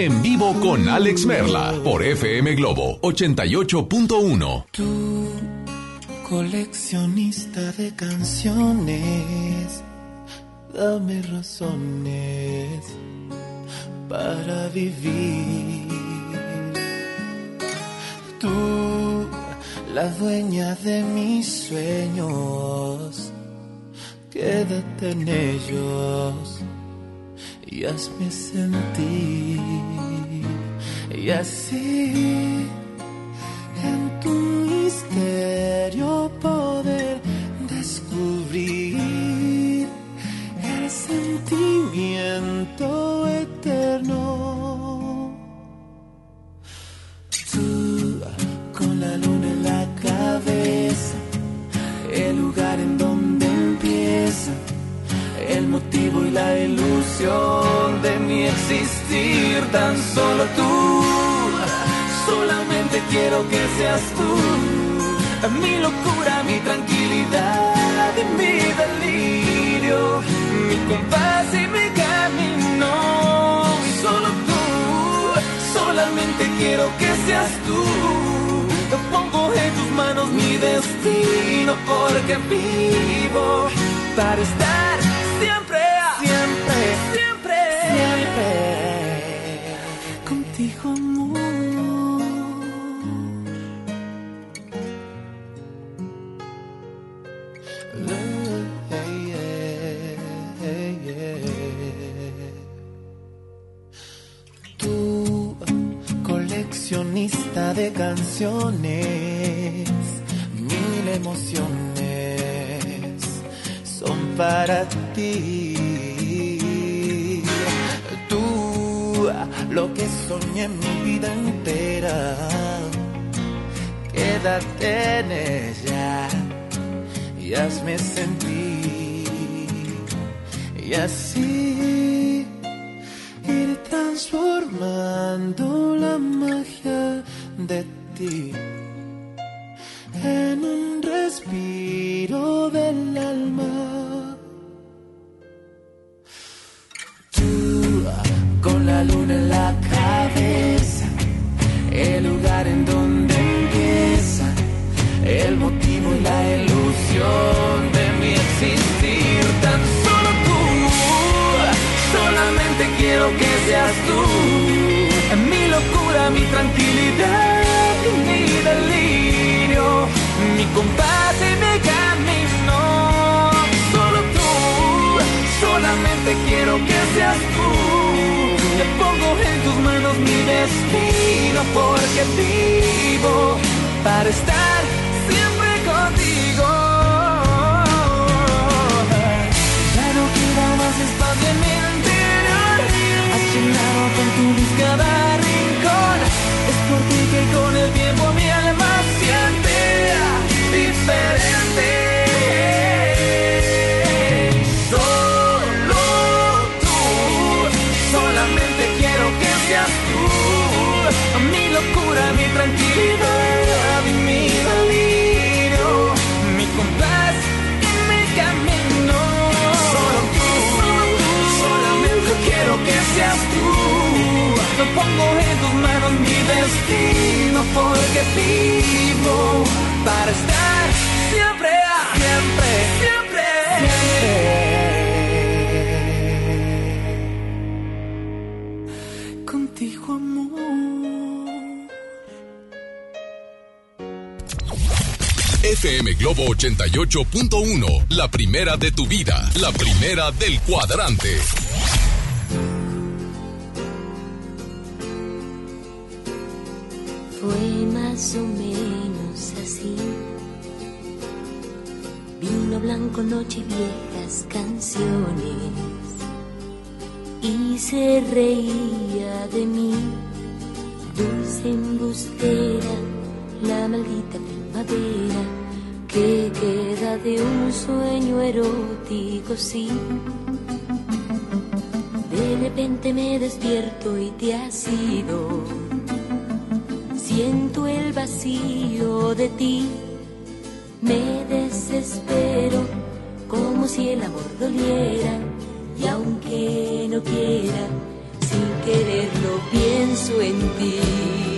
En vivo con Alex Merla por FM Globo 88.1. Tú, coleccionista de canciones, dame razones para vivir. Tú, la dueña de mis sueños, quédate en ellos y hazme sentir. Y así en tu misterio poder descubrir el sentimiento eterno. Y la ilusión de mi existir, tan solo tú. Solamente quiero que seas tú, mi locura, mi tranquilidad y mi delirio, mi compás y mi camino. Y solo tú, solamente quiero que seas tú. Pongo en tus manos mi destino porque vivo para estar siempre, siempre, siempre, siempre contigo, amor. Coleccionista de canciones, mil emociones son para ti. Lo que soñé mi vida entera, quédate en ella y hazme sentir. Y así ir transformando la magia de ti en un respiro del alma. La luna en la cabeza, el lugar en donde empieza el motivo y la ilusión de mi existir. Tan solo tú, solamente quiero que seas tú tranquilidad y mi delirio, mi compás y mi camino. Solo tú, solamente quiero que seas tú. En tus manos mi destino porque vivo para estar vivo para estar siempre, siempre, siempre, siempre contigo amor. FM Globo 88.1, la primera de tu vida, la primera del cuadrante. Blanco, noche y viejas canciones. Y se reía de mí, dulce embustera, la maldita primavera que queda de un sueño erótico, sí. De repente me despierto y te has ido. Siento el vacío de ti, me desespero como si el amor doliera y aunque no quiera, sin quererlo pienso en ti.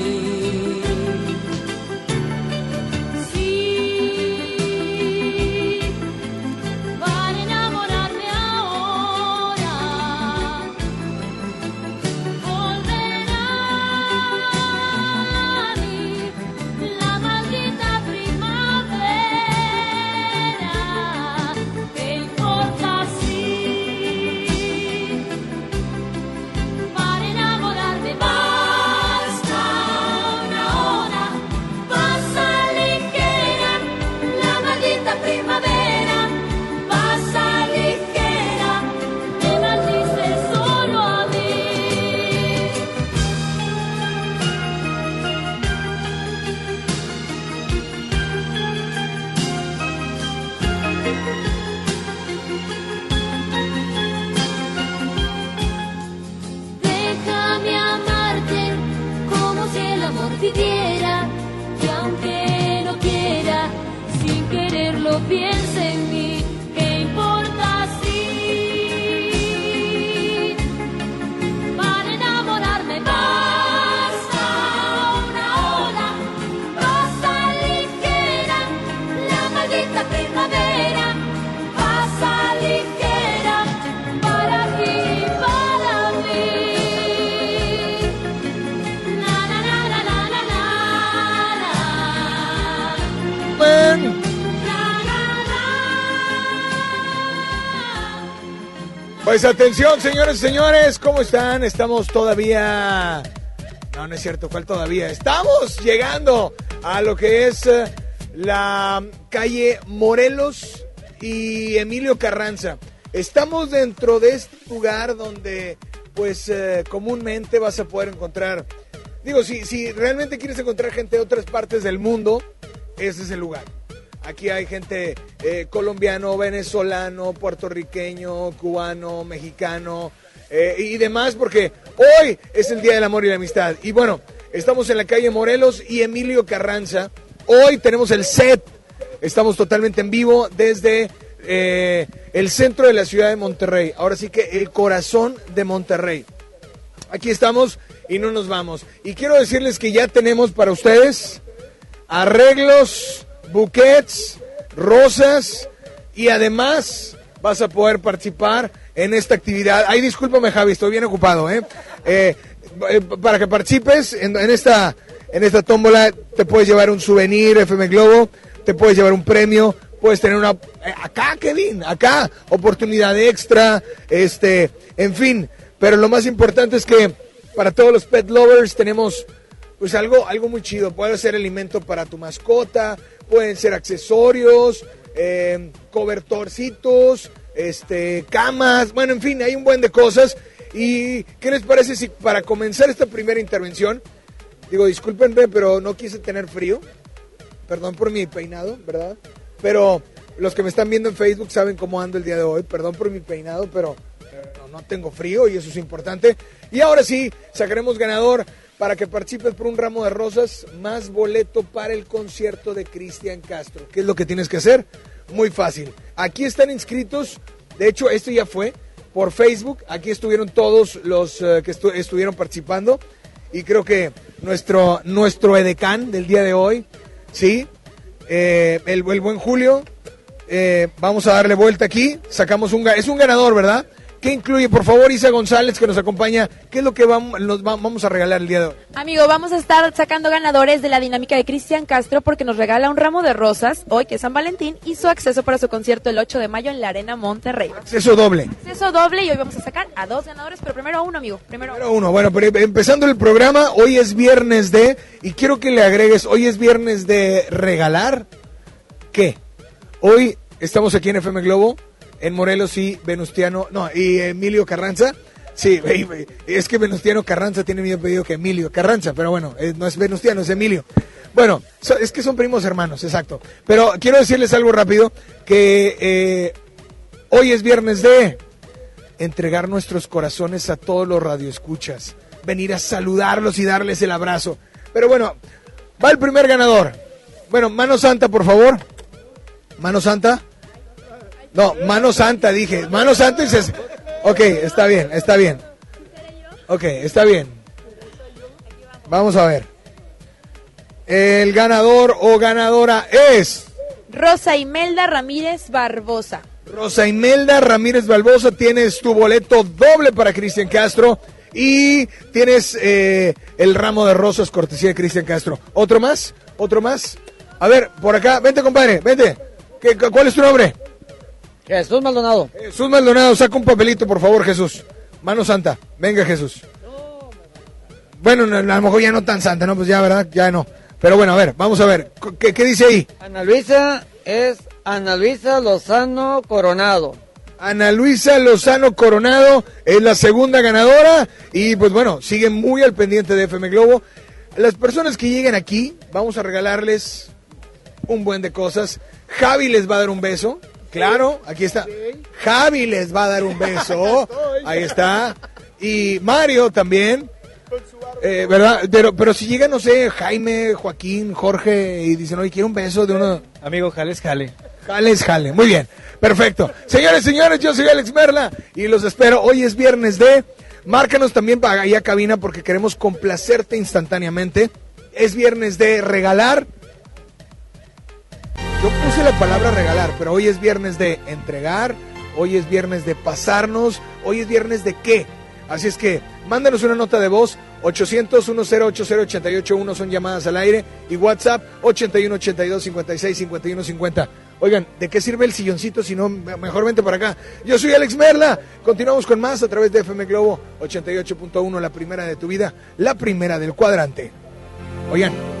Pues atención, señores y señores, ¿cómo están? Estamos todavía... No, no es cierto, ¿cuál todavía? Estamos llegando a lo que es eh, la calle Morelos y Emilio Carranza. Estamos dentro de este lugar donde, pues, eh, comúnmente vas a poder encontrar... Digo, si, si realmente quieres encontrar gente de otras partes del mundo, ese es el lugar. Aquí hay gente eh, colombiano, venezolano, puertorriqueño, cubano, mexicano eh, y demás, porque hoy es el Día del Amor y la Amistad. Y bueno, estamos en la calle Morelos y Emilio Carranza. Hoy tenemos el set, estamos totalmente en vivo desde eh, el centro de la ciudad de Monterrey. Ahora sí que el corazón de Monterrey. Aquí estamos y no nos vamos. Y quiero decirles que ya tenemos para ustedes arreglos buquets, rosas y además vas a poder participar en esta actividad. Ay, discúlpame Javi, estoy bien ocupado, ¿eh? eh, eh para que participes en, esta en esta tómbola te puedes llevar un souvenir FM Globo, te puedes llevar un premio, puedes tener una eh, acá Kevin, acá oportunidad extra, este, en fin, pero lo más importante es que para todos los pet lovers tenemos pues algo algo muy chido, puede ser alimento para tu mascota, pueden ser accesorios, eh, cobertorcitos, este, camas, bueno, en fin, hay un buen de cosas. ¿Y qué les parece si para comenzar esta primera intervención, digo, discúlpenme, pero no quise tener frío, perdón por mi peinado, ¿verdad? Pero los que me están viendo en Facebook saben cómo ando el día de hoy, perdón por mi peinado, pero no, no tengo frío y eso es importante. Y ahora sí, sacaremos ganador para que participes por un ramo de rosas, más boleto para el concierto de Cristian Castro. ¿Qué es lo que tienes que hacer? Muy fácil. Aquí están inscritos, de hecho esto ya fue por Facebook, aquí estuvieron todos los eh, que estuvieron participando y creo que nuestro, nuestro edecán del día de hoy, ¿sí? Eh, el, buen Julio, eh, vamos a darle vuelta aquí, sacamos un, es un ganador, ¿verdad? ¿Qué incluye, por favor, Isa González, que nos acompaña? ¿Qué es lo que vamos, nos vamos a regalar el día de hoy? Amigo, vamos a estar sacando ganadores de la dinámica de Cristian Castro porque nos regala un ramo de rosas hoy, que es San Valentín, y su acceso para su concierto el 8 de mayo en la Arena Monterrey. Acceso doble. Acceso doble y hoy vamos a sacar a dos ganadores, pero primero a uno, amigo. Primero, primero uno. Bueno, pero empezando el programa, hoy es viernes de, y quiero que le agregues, hoy es viernes de regalar. ¿Qué? Hoy estamos aquí en FM Globo en Morelos y Venustiano, no, y Emilio Carranza. Sí, es que Venustiano Carranza tiene mi pedido que Emilio Carranza, pero bueno, eh, no es Venustiano, es Emilio. Bueno, es que son primos hermanos, exacto. Pero quiero decirles algo rápido, que eh, hoy es viernes de entregar nuestros corazones a todos los radioescuchas, venir a saludarlos y darles el abrazo. Pero bueno, va el primer ganador. Bueno, mano santa, por favor. Mano santa. No, mano santa, dije. Mano santa y se... Ok, está bien, está bien. Ok, está bien. Vamos a ver. El ganador o ganadora es... Rosa Imelda Ramírez Barbosa. Rosa Imelda Ramírez Barbosa, tienes tu boleto doble para Cristian Castro y tienes eh, el ramo de rosas cortesía de Cristian Castro. ¿Otro más? ¿Otro más? A ver, por acá, vente compadre, vente. ¿Qué, ¿Cuál es tu nombre? Jesús Maldonado. Jesús Maldonado, saca un papelito, por favor, Jesús. Mano santa. Venga, Jesús. Bueno, a lo mejor ya no tan santa, ¿no? Pues ya, ¿verdad? Ya no. Pero bueno, a ver, vamos a ver. ¿Qué, qué dice ahí? Ana Luisa es Ana Luisa Lozano Coronado. Ana Luisa Lozano Coronado es la segunda ganadora y pues bueno, siguen muy al pendiente de FM Globo. Las personas que lleguen aquí, vamos a regalarles un buen de cosas. Javi les va a dar un beso. Claro, aquí está. Javi les va a dar un beso. Ahí está. Y Mario también. Eh, ¿Verdad? Pero, pero si llega, no sé, Jaime, Joaquín, Jorge y dicen, oye, quiero un beso de uno. Amigo, jales, jale. Jales, jale. Muy bien. Perfecto. Señores, señores, yo soy Alex Merla y los espero. Hoy es viernes de. Márcanos también para allá cabina porque queremos complacerte instantáneamente. Es viernes de regalar yo puse la palabra regalar, pero hoy es viernes de entregar, hoy es viernes de pasarnos, hoy es viernes de qué. Así es que Mándanos una nota de voz 800 1080 son llamadas al aire y WhatsApp 81 82 56 51 50. Oigan, ¿de qué sirve el silloncito si no mejor vente para acá? Yo soy Alex Merla. Continuamos con más a través de FM Globo 88.1, la primera de tu vida, la primera del cuadrante. Oigan.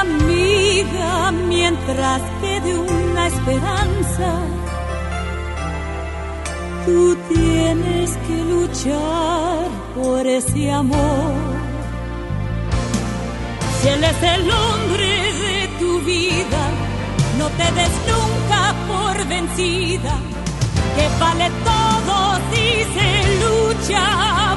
Amiga, mientras quede una esperanza Tú tienes que luchar por ese amor. Si él es el hombre de tu vida, no te des nunca por vencida, que vale todo si se lucha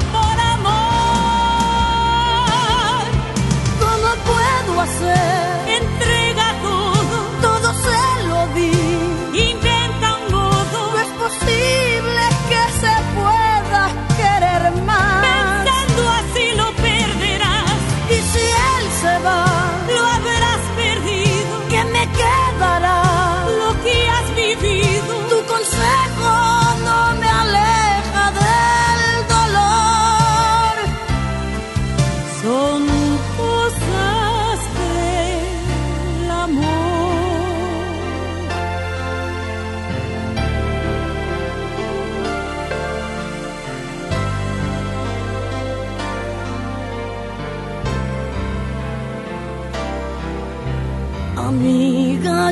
hacer? Entrega todo, todo se lo di.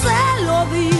Se lo di.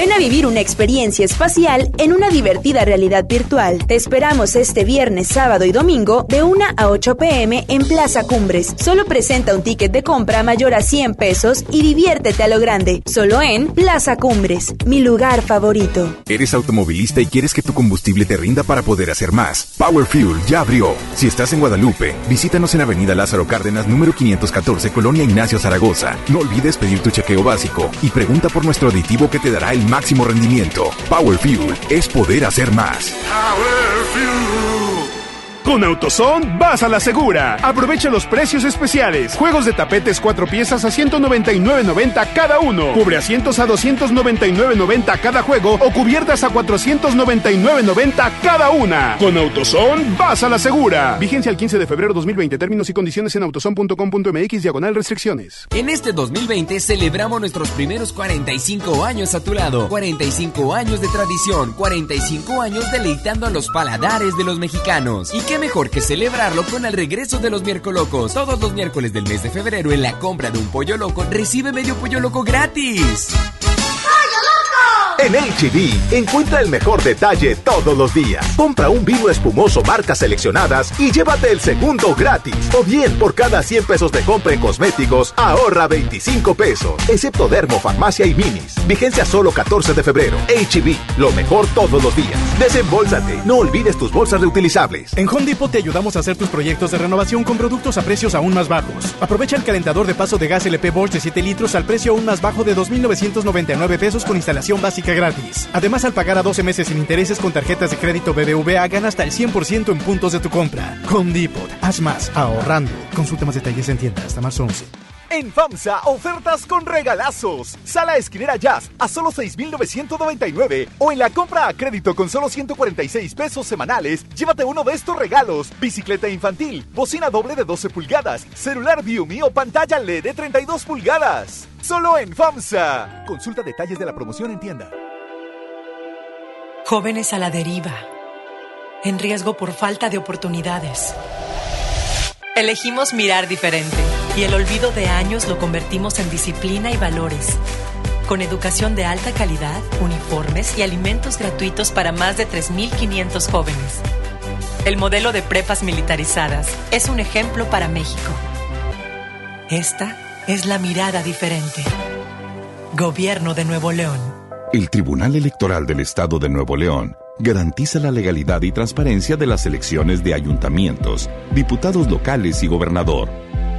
Ven a vivir una experiencia espacial en una divertida realidad virtual. Te esperamos este viernes, sábado y domingo de 1 a 8 pm en Plaza Cumbres. Solo presenta un ticket de compra mayor a 100 pesos y diviértete a lo grande. Solo en Plaza Cumbres, mi lugar favorito. ¿Eres automovilista y quieres que tu combustible te rinda para poder hacer más? Power Fuel ya abrió. Si estás en Guadalupe, visítanos en Avenida Lázaro Cárdenas, número 514, Colonia Ignacio Zaragoza. No olvides pedir tu chequeo básico y pregunta por nuestro aditivo que te dará el máximo rendimiento. Power Fuel es poder hacer más. Con AutoZone vas a la segura. Aprovecha los precios especiales. Juegos de tapetes cuatro piezas a 199.90 cada uno. Cubre asientos a 299.90 cada juego o cubiertas a 499.90 cada una. Con AutoZone vas a la segura. Vigencia el 15 de febrero 2020. Términos y condiciones en autozone.com.mx diagonal restricciones. En este 2020 celebramos nuestros primeros 45 años a tu lado. 45 años de tradición. 45 años deleitando a los paladares de los mexicanos. ¿Y qué mejor que celebrarlo con el regreso de los miércoles locos? Todos los miércoles del mes de febrero en la compra de un pollo loco recibe medio pollo loco gratis. En HB, encuentra el mejor detalle todos los días. Compra un vino espumoso marcas seleccionadas y llévate el segundo gratis. O bien, por cada 100 pesos de compra en cosméticos, ahorra 25 pesos. Excepto Dermo, Farmacia y Minis. Vigencia solo 14 de febrero. HB, lo mejor todos los días. Desembolsate. No olvides tus bolsas reutilizables. En Home te ayudamos a hacer tus proyectos de renovación con productos a precios aún más bajos. Aprovecha el calentador de paso de gas LP Bosch de 7 litros al precio aún más bajo de 2.999 pesos con instalación básica gratis. Además, al pagar a 12 meses sin intereses con tarjetas de crédito BBVA, gana hasta el 100% en puntos de tu compra. Home Depot, haz más ahorrando. Consulta más detalles en tienda hasta marzo 11. En FAMSA, ofertas con regalazos. Sala esquinera Jazz a solo 6,999. O en la compra a crédito con solo 146 pesos semanales, llévate uno de estos regalos: bicicleta infantil, bocina doble de 12 pulgadas, celular Viumi o pantalla LED de 32 pulgadas. Solo en FAMSA. Consulta detalles de la promoción en tienda. Jóvenes a la deriva. En riesgo por falta de oportunidades. Elegimos mirar diferente y el olvido de años lo convertimos en disciplina y valores. Con educación de alta calidad, uniformes y alimentos gratuitos para más de 3.500 jóvenes. El modelo de prepas militarizadas es un ejemplo para México. Esta es la mirada diferente. Gobierno de Nuevo León. El Tribunal Electoral del Estado de Nuevo León garantiza la legalidad y transparencia de las elecciones de ayuntamientos, diputados locales y gobernador,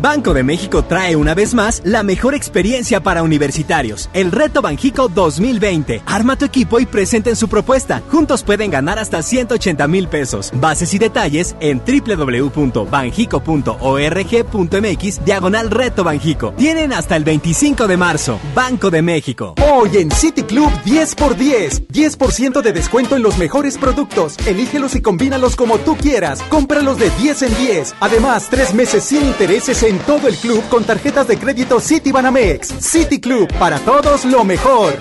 Banco de México trae una vez más la mejor experiencia para universitarios, el Reto Banjico 2020. Arma tu equipo y presenten su propuesta. Juntos pueden ganar hasta 180 mil pesos. Bases y detalles en www.banjico.org.mx diagonal Reto Banjico. Tienen hasta el 25 de marzo. Banco de México. Hoy en City Club 10x10. 10% de descuento en los mejores productos. Elígelos y combínalos como tú quieras. Cómpralos de 10 en 10. Además, tres meses sin intereses en todo el club con tarjetas de crédito Citibanamex. City Club, para todos lo mejor.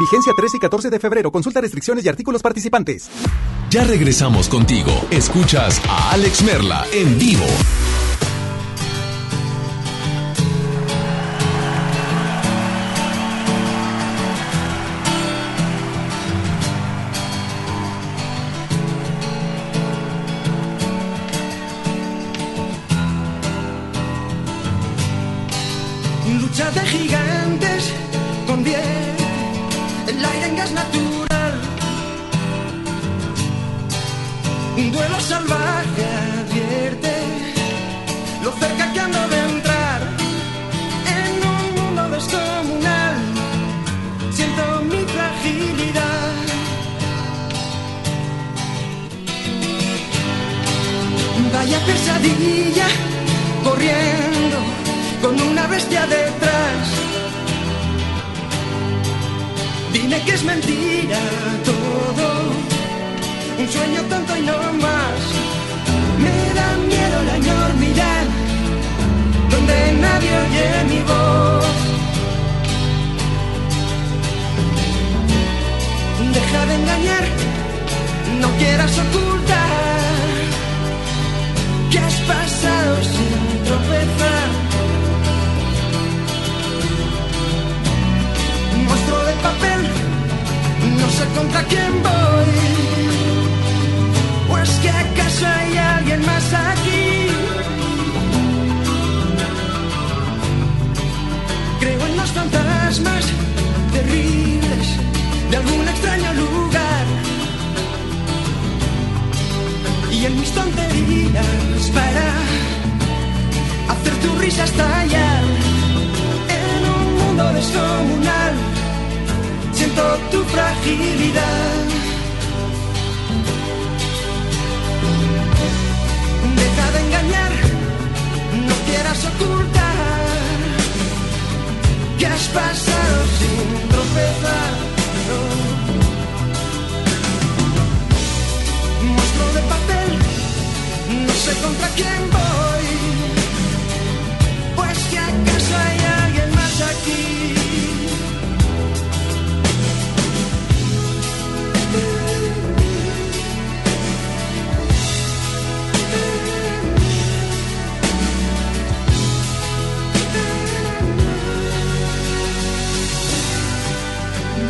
Vigencia 13 y 14 de febrero. Consulta restricciones y artículos participantes. Ya regresamos contigo. Escuchas a Alex Merla en vivo. No quieras ocultar que has pasado sin tropezar. Monstruo de papel, no sé contra quién voy. ¿O es que acaso hay alguien más aquí? Creo en los fantasmas Y en mis tonterías para hacer tu risa estallar en un mundo descomunal. Siento tu fragilidad. Deja de engañar, no quieras ocultar que has pasado sin tropezar. no. Sé contra quién voy. Pues que acaso hay alguien más aquí.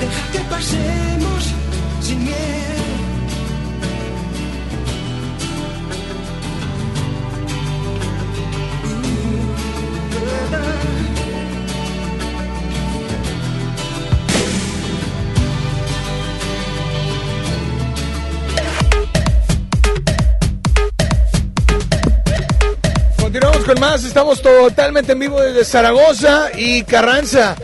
Deja que pasemos sin miedo. Con más, estamos totalmente en vivo desde Zaragoza y Carranza.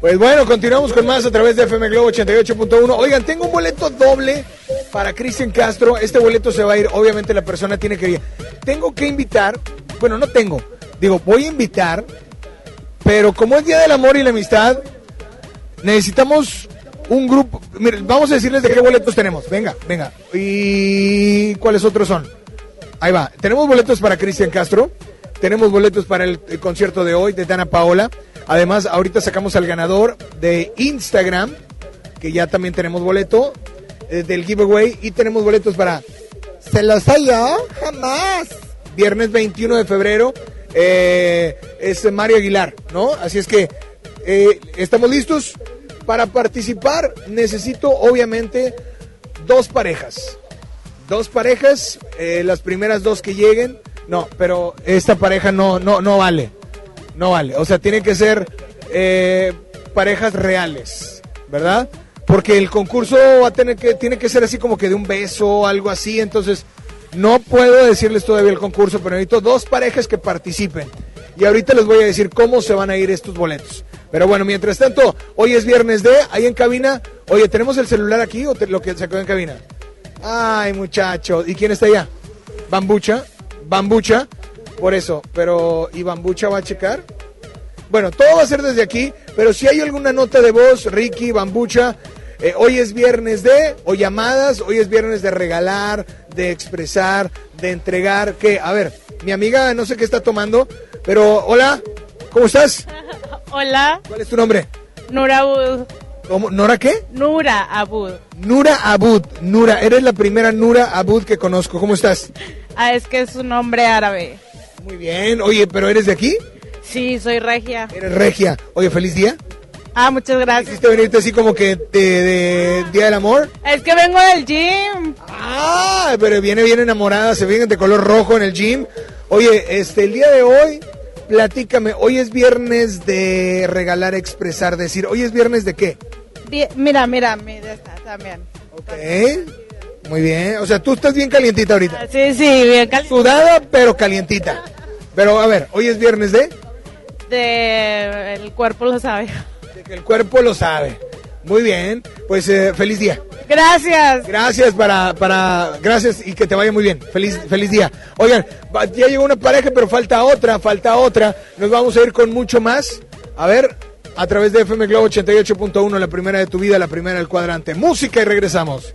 Pues bueno, continuamos con más a través de FM Globo 88.1. Oigan, tengo un boleto doble para Cristian Castro. Este boleto se va a ir, obviamente la persona tiene que ir. Tengo que invitar, bueno, no tengo, digo, voy a invitar, pero como es Día del Amor y la Amistad, necesitamos un grupo. Vamos a decirles de qué boletos tenemos. Venga, venga. ¿Y cuáles otros son? Ahí va. Tenemos boletos para Cristian Castro. Tenemos boletos para el, concierto de hoy de Dana Paola. Además, ahorita sacamos al ganador de Instagram, que ya también tenemos boleto eh, del giveaway. Y tenemos boletos para Se los jamás. Viernes 21 de febrero eh, es Mario Aguilar, ¿no? Así es que eh, estamos listos para participar. Necesito, obviamente, dos parejas. Dos parejas, eh, las primeras dos que lleguen. No, pero esta pareja no, no, no vale. No vale. O sea, tiene que ser eh, parejas reales, ¿verdad? Porque el concurso va a tener que, tiene que ser así como que de un beso algo así. Entonces, no puedo decirles todavía el concurso, pero necesito dos parejas que participen. Y ahorita les voy a decir cómo se van a ir estos boletos. Pero bueno, mientras tanto, hoy es viernes de, ahí en cabina. Oye, ¿tenemos el celular aquí o lo que quedó en cabina? Ay, muchacho. ¿Y quién está allá? Bambucha. Bambucha. Por eso. Pero, ¿y Bambucha va a checar? Bueno, todo va a ser desde aquí. Pero si hay alguna nota de voz, Ricky, Bambucha. eh, hoy es viernes de, o llamadas, hoy es viernes de regalar, de expresar, de entregar. ¿Qué? A ver, mi amiga no sé qué está tomando, pero hola, ¿cómo estás? Hola, ¿Cuál es tu nombre? Nura Abud. ¿Cómo? ¿Nora qué? Nura Abud. Nura Abud. Nura, eres la primera Nura Abud que conozco. ¿Cómo estás? Ah, es que es un nombre árabe. Muy bien. Oye, ¿pero eres de aquí? Sí, soy regia. Eres regia. Oye, feliz día. Ah, muchas gracias. ¿Quisiste venirte así como que de, de Día del Amor? Es que vengo del gym. Ah, pero viene bien enamorada, se viene de color rojo en el gym. Oye, este, el día de hoy, platícame, hoy es viernes de regalar, expresar, decir, hoy es viernes de qué? Di- Mira, mira, mira también. ¿Eh? Muy bien. O sea, tú estás bien calientita ahorita. Sí, sí, bien caliente. Sudada, pero calientita. Pero a ver, hoy es viernes de... De... El cuerpo lo sabe. De que el cuerpo lo sabe. Muy bien. Pues eh, feliz día. Gracias. Gracias para, para, gracias y que te vaya muy bien. Feliz, feliz día. Oigan, ya llegó una pareja, pero falta otra, falta otra. Nos vamos a ir con mucho más. A ver, a través de FM Globo 88.1, la primera de tu vida, la primera del cuadrante. Música y regresamos.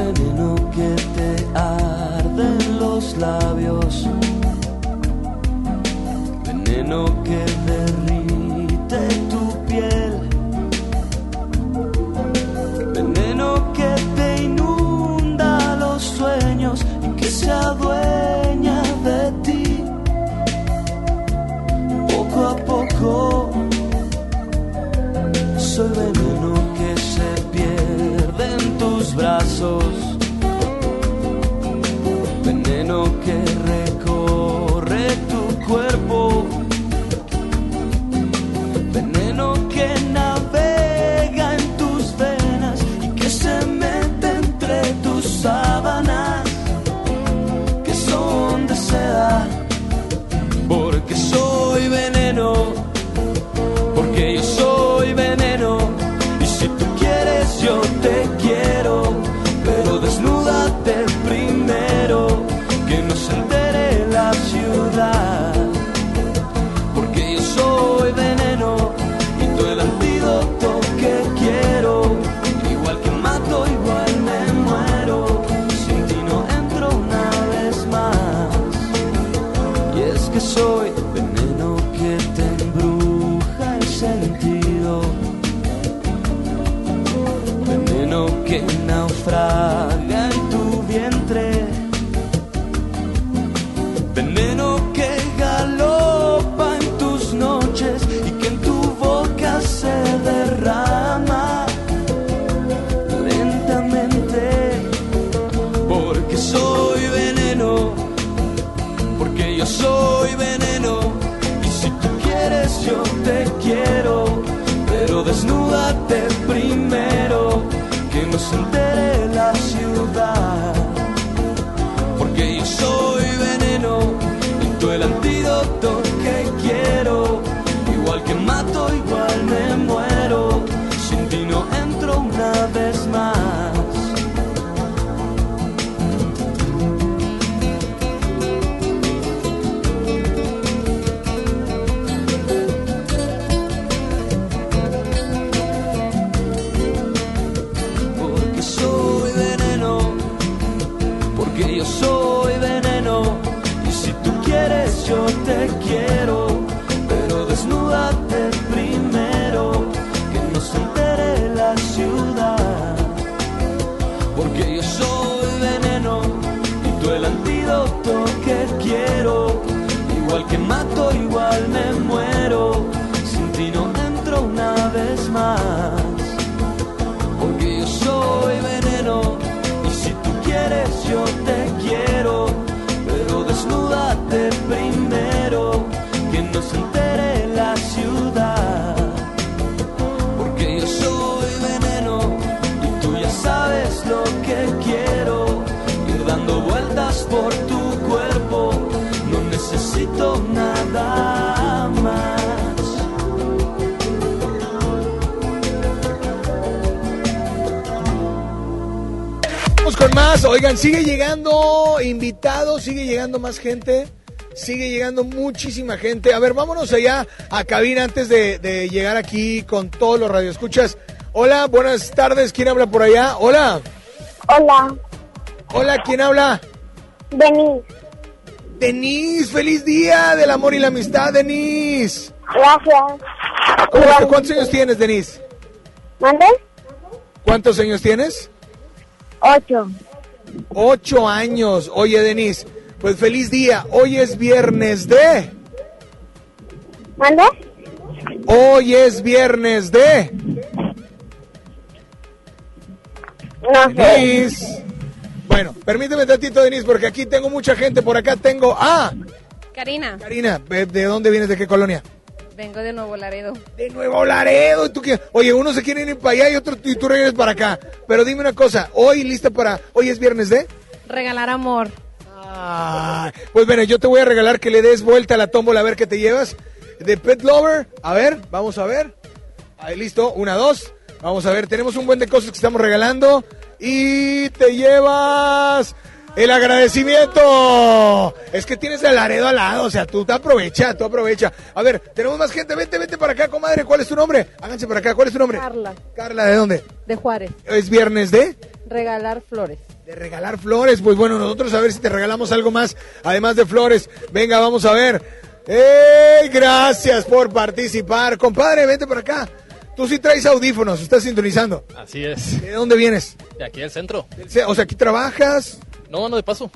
igual que mato, igual me muero, sin ti no entro una vez más con más. Oigan, sigue llegando invitados, sigue llegando más gente. Sigue llegando muchísima gente. A ver, vámonos allá a cabina antes de, de llegar aquí con todos los radioescuchas. Hola, buenas tardes. ¿Quién habla por allá? Hola. Hola, Hola, ¿quién habla? Denis. Denise, feliz día del amor y la amistad, Denise. Gracias. ¿Cuántos años tienes, Denise? ¿Mande? ¿Cuántos años tienes? Ocho. Ocho años. Oye, Denise, pues feliz día. Hoy es viernes de... ¿Mande? Hoy es viernes de... No sé. Denise. Bueno, permíteme tantito, Denise, porque aquí tengo mucha gente. Por acá tengo... Ah, Karina, Karina, ¿de de dónde vienes? ¿De qué colonia? Vengo de Nuevo Laredo. De Nuevo Laredo. ¿y tú qué? Oye, uno se quiere ir para allá y otro y tú regresas para acá. Pero dime una cosa, hoy lista para... Hoy es viernes de... Regalar amor. Ay, pues bueno, yo te voy a regalar que le des vuelta a la tómbola a ver qué te llevas. De Pet Lover, a ver, vamos a ver. Ahí listo, una, dos. Vamos a ver, tenemos un buen de cosas que estamos regalando. Y te llevas el agradecimiento. Es que tienes el Laredo al lado, o sea, tú te aprovecha, tú aprovecha. A ver, tenemos más gente, vente, vente para acá, comadre. ¿Cuál es tu nombre? Háganse para acá, ¿cuál es tu nombre? Carla, Carla, ¿de dónde? de Juárez. Es viernes de... Regalar flores. De regalar flores, pues bueno, nosotros a ver si te regalamos algo más, además de flores. Venga, vamos a ver. ¡Ey! Gracias por participar. Compadre, vente por acá. Tú sí traes audífonos, estás sintonizando. Así es. ¿De dónde vienes? De aquí al centro. O sea, aquí trabajas. No, no, de paso.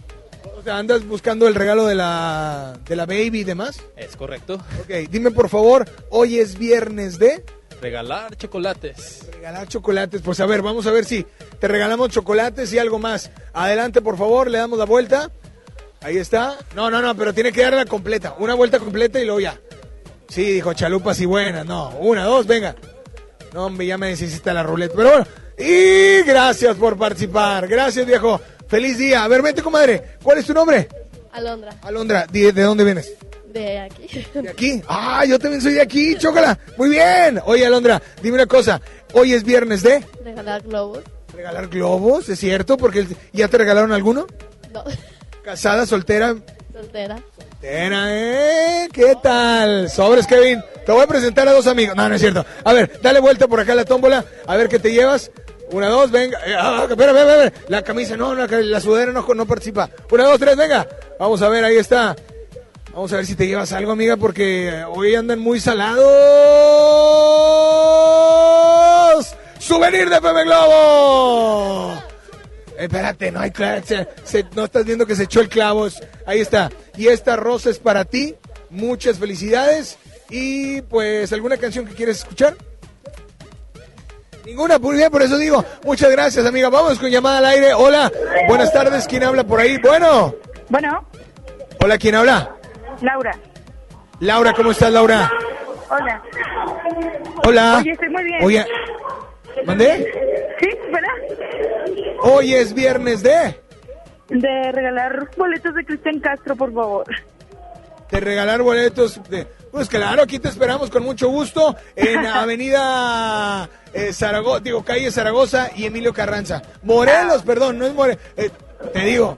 O sea, andas buscando el regalo de la, de la baby y demás. Es correcto. Ok, dime por favor, hoy es viernes de Regalar chocolates. regalar chocolates. Pues a ver, vamos a ver si te regalamos chocolates y algo más. Adelante, por favor, le damos la vuelta. Ahí está. No, no, no, pero tiene que darla completa. Una vuelta completa y luego ya. Sí, dijo chalupas y buenas. No, una, dos, venga. No, hombre, ya me necesita la ruleta. Pero bueno, y gracias por participar. Gracias, viejo. Feliz día. A ver, vente, comadre. ¿Cuál es tu nombre? Alondra, Alondra, ¿de, de dónde vienes? de aquí. ¿De aquí? Ah, yo también soy de aquí, chócala. Muy bien. Oye, Alondra, dime una cosa. Hoy es viernes de Regalar globos. regalar globos, ¿es cierto? Porque ya te regalaron alguno. No, Casada, soltera. soltera. Soltera, ¿eh? ¿Qué tal? Sobres, Kevin. Te voy a presentar a dos amigos. No, no es cierto. A ver, dale vuelta por acá a la tómbola. A ver qué te llevas. Una, dos, venga. Eh, ah, espera, espera, espera. La camisa, no, la, la sudadera no, no participa. Una, dos, tres, venga. Vamos a ver, ahí está. Vamos a ver si te llevas algo, amiga, porque hoy andan muy salados. ¡Souvenir de Pepe Globo! Espérate, no hay claro, se- no estás viendo que se echó el clavo. Ahí está. Y esta rosa es para ti. Muchas felicidades. Y pues, ¿alguna canción que quieres escuchar? Ninguna, bien, por eso digo. Muchas gracias, amiga. Vamos con llamada al aire. Hola, buenas tardes. ¿Quién habla por ahí? Bueno. Bueno, Hola, ¿quién habla? Laura. Laura, ¿cómo estás, Laura? Hola. Hola. Oye, estoy muy bien. Oye, ¿mandé? Sí, ¿verdad? Hoy es viernes de... De regalar boletos de Cristian Castro, por favor. de regalar boletos. De, pues claro, aquí te esperamos con mucho gusto en Avenida eh, Zaragoza, digo, calle Zaragoza y Emilio Carranza. Morelos, perdón, no es Morelos. te digo,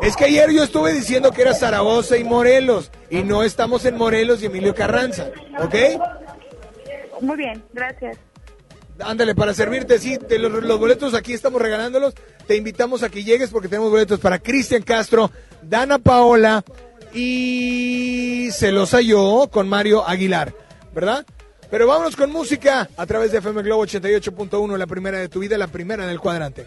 es que ayer yo estuve diciendo que era Zaragoza y Morelos y no estamos en Morelos y Emilio Carranza, ¿ok? Muy bien, gracias. Ándale, para servirte, sí, de los, los boletos aquí estamos regalándolos. Te invitamos a que llegues porque tenemos boletos para Cristian Castro, Dana Paola y se los halló con Mario Aguilar, ¿verdad? Pero vámonos con música a través de FM Globo 88.1, la primera de tu vida, la primera del cuadrante.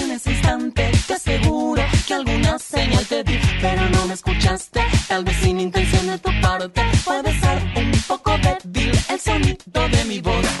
instante te aseguro que alguna señal te di, pero no me escuchaste, tal vez sin intención de tu parte, puede ser un poco débil el sonido de mi voz.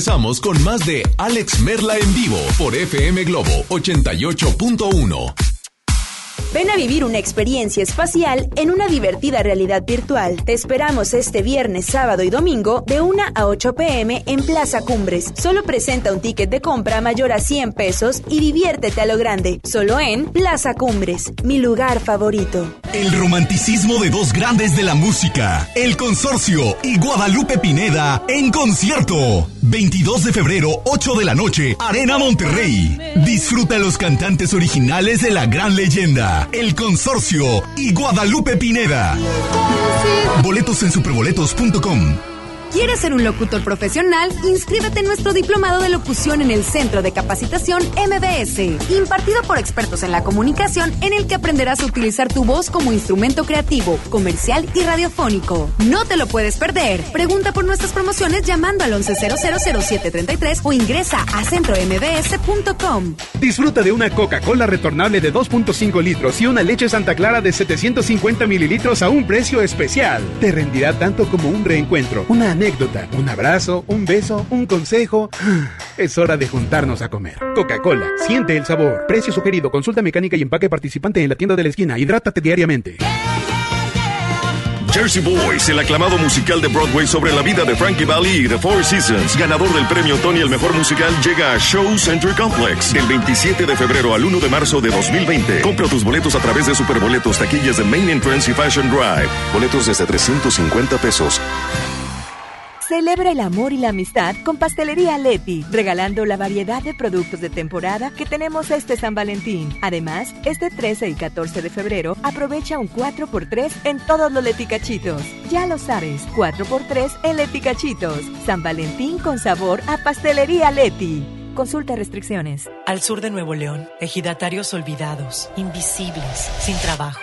regresamos con más de Alex Merla en vivo por FM Globo 88.1. Ven a vivir una experiencia espacial en una divertida realidad virtual. Te esperamos este viernes, sábado y domingo de 1 a 8 pm en Plaza Cumbres. Solo presenta un ticket de compra mayor a 100 pesos y diviértete a lo grande. Solo en Plaza Cumbres, mi lugar favorito. El romanticismo de dos grandes de la música, El Consorcio y Guadalupe Pineda en concierto. 22 de febrero, 8 de la noche, Arena Monterrey. Disfruta los cantantes originales de la gran leyenda, El Consorcio y Guadalupe Pineda. Boletos en superboletos.com. ¿Quieres ser un locutor profesional? Inscríbete en nuestro diplomado de locución en el Centro de Capacitación MBS, impartido por expertos en la comunicación, en el que aprenderás a utilizar tu voz como instrumento creativo, comercial y radiofónico. No te lo puedes perder. Pregunta por nuestras promociones llamando al 11000733 o ingresa a centrombs.com. Disfruta de una Coca-Cola retornable de 2.5 litros y una leche Santa Clara de 750 mililitros a un precio especial. Te rendirá tanto como un reencuentro, anécdota, un abrazo, un beso, un consejo. Es hora de juntarnos a comer. Coca-Cola, siente el sabor. Precio sugerido, consulta mecánica y empaque participante en la tienda de la esquina. Hidrátate diariamente. Jersey Boys, el aclamado musical de Broadway sobre la vida de Frankie Valli y The Four Seasons, ganador del premio Tony el mejor musical, llega a Show Center Complex del 27 de febrero al 1 de marzo de 2020. Compra tus boletos a través de Superboletos, taquillas de Main Entrance y Fashion Drive. Boletos desde 350 pesos. Celebra el amor y la amistad con Pastelería Leti, regalando la variedad de productos de temporada que tenemos este San Valentín. Además, este 13 y 14 de febrero aprovecha un 4x3 en todos los leticachitos. Ya lo sabes, 4x3 en leticachitos. San Valentín con sabor a Pastelería Leti. Consulta restricciones. Al sur de Nuevo León, ejidatarios olvidados, invisibles, sin trabajo.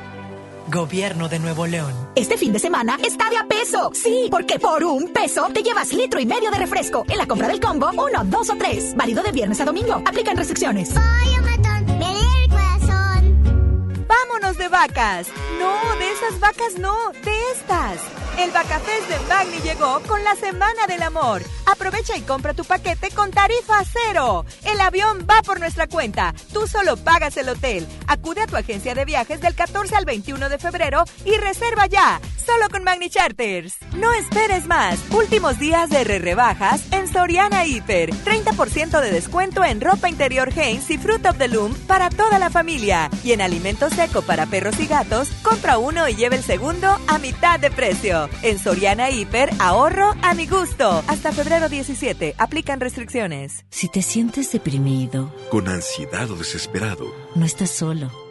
Gobierno de Nuevo León. Este fin de semana está de a peso. Sí, porque por un peso te llevas litro y medio de refresco. En la compra del combo, uno, dos o tres. Válido de viernes a domingo. Aplican restricciones vámonos de vacas. No, de esas vacas no, de estas. El Vacafest de Magni llegó con la Semana del Amor. Aprovecha y compra tu paquete con tarifa cero. El avión va por nuestra cuenta. Tú solo pagas el hotel. Acude a tu agencia de viajes del 14 al 21 de febrero y reserva ya. Solo con Magni Charters. No esperes más. Últimos días de re rebajas en Soriana Hiper. 30% de descuento en ropa interior Heinz y Fruit of the Loom para toda la familia. Y en alimentos secos para perros y gatos, compra uno y lleve el segundo a mitad de precio. En Soriana Hiper, ahorro a mi gusto. Hasta febrero 17, aplican restricciones. Si te sientes deprimido, con ansiedad o desesperado, no estás solo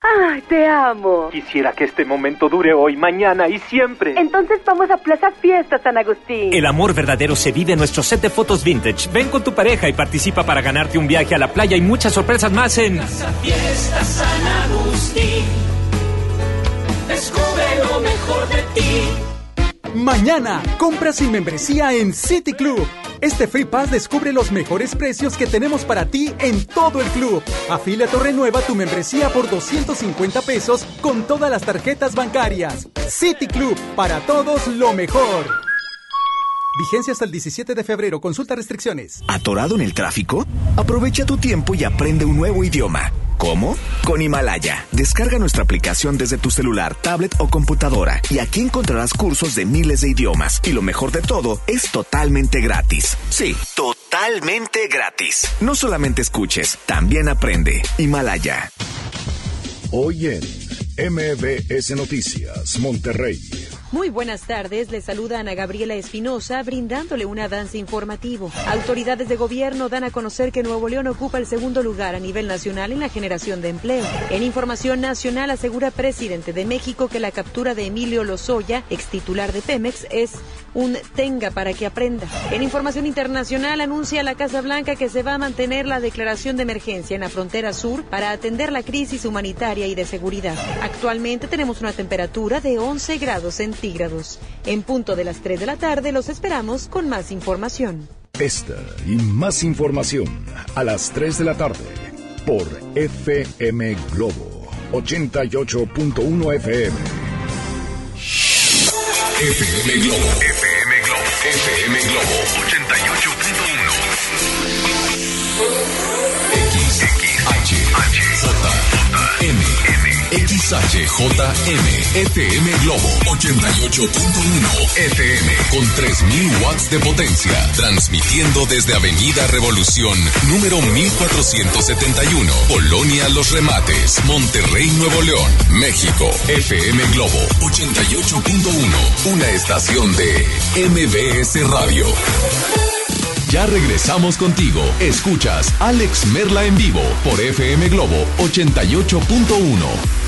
¡Ay, te amo! Quisiera que este momento dure hoy, mañana y siempre. Entonces vamos a Plaza Fiesta San Agustín. El amor verdadero se vive en nuestro set de fotos vintage. Ven con tu pareja y participa para ganarte un viaje a la playa y muchas sorpresas más en Plaza Fiesta San Agustín. Descubre lo mejor de ti. Mañana, compra sin membresía en City Club. Este Free Pass descubre los mejores precios que tenemos para ti en todo el club. Afíliate o renueva tu membresía por 250 pesos con todas las tarjetas bancarias. City Club, para todos lo mejor. Vigencia hasta el 17 de febrero. Consulta restricciones. ¿Atorado en el tráfico? Aprovecha tu tiempo y aprende un nuevo idioma. ¿Cómo? Con Himalaya. Descarga nuestra aplicación desde tu celular, tablet o computadora y aquí encontrarás cursos de miles de idiomas. Y lo mejor de todo, es totalmente gratis. Sí, totalmente gratis. No solamente escuches, también aprende. Himalaya. Hoy en MBS Noticias, Monterrey. Muy buenas tardes, le saluda Ana Gabriela Espinosa brindándole un avance informativo. Autoridades de gobierno dan a conocer que Nuevo León ocupa el segundo lugar a nivel nacional en la generación de empleo. En información nacional asegura presidente de México que la captura de Emilio Lozoya, ex titular de Pemex, es un tenga para que aprenda. En información internacional anuncia la Casa Blanca que se va a mantener la declaración de emergencia en la frontera sur para atender la crisis humanitaria y de seguridad. Actualmente tenemos una temperatura de 11 grados centígrados. En punto de las 3 de la tarde los esperamos con más información. Esta y más información a las 3 de la tarde por FM Globo 88.1 FM. FM Globo. FM Globo. FM Globo 88.1. X, X, H, H, J, M, XHJM, FM Globo 88.1 FM con 3000 watts de potencia, transmitiendo desde Avenida Revolución, número 1471, Colonia Los Remates, Monterrey, Nuevo León, México. FM Globo 88.1, una estación de MBS Radio. Ya regresamos contigo. Escuchas Alex Merla en vivo por FM Globo 88.1.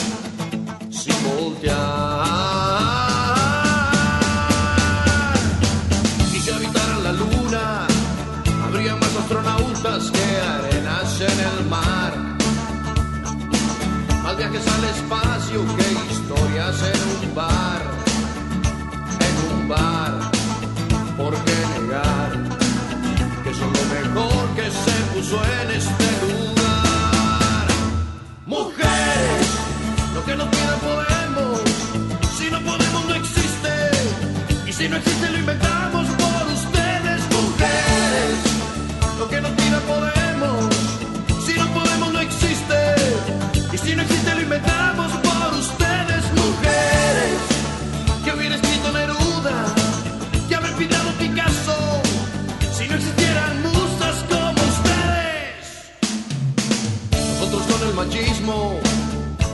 sin voltear. Y si habitaran la luna, habría más astronautas que arenas en el mar. Más viajes al espacio que historias en un bar. En un bar, ¿por qué negar que son lo mejor que se puso en este lugar? Mujeres lo que nos pida podemos. Si no podemos, no existe. Y si no existe, lo inventamos por ustedes, mujeres. Lo que nos pida podemos. Si no podemos, no existe. Y si no existe, lo inventamos por ustedes, mujeres. Que hubiera escrito Neruda. Que haber pintado Picasso. Si no existieran musas como ustedes. Nosotros con el machismo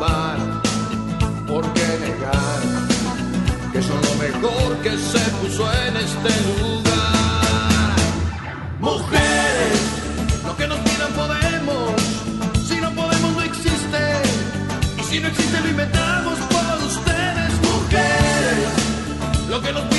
en un bar. ¿Por qué negar que son lo mejor que se puso en este lugar? Mujeres, lo que nos pidan podemos. Si no podemos, no existe. Y si no existe, lo inventamos por ustedes, mujeres. Lo que nos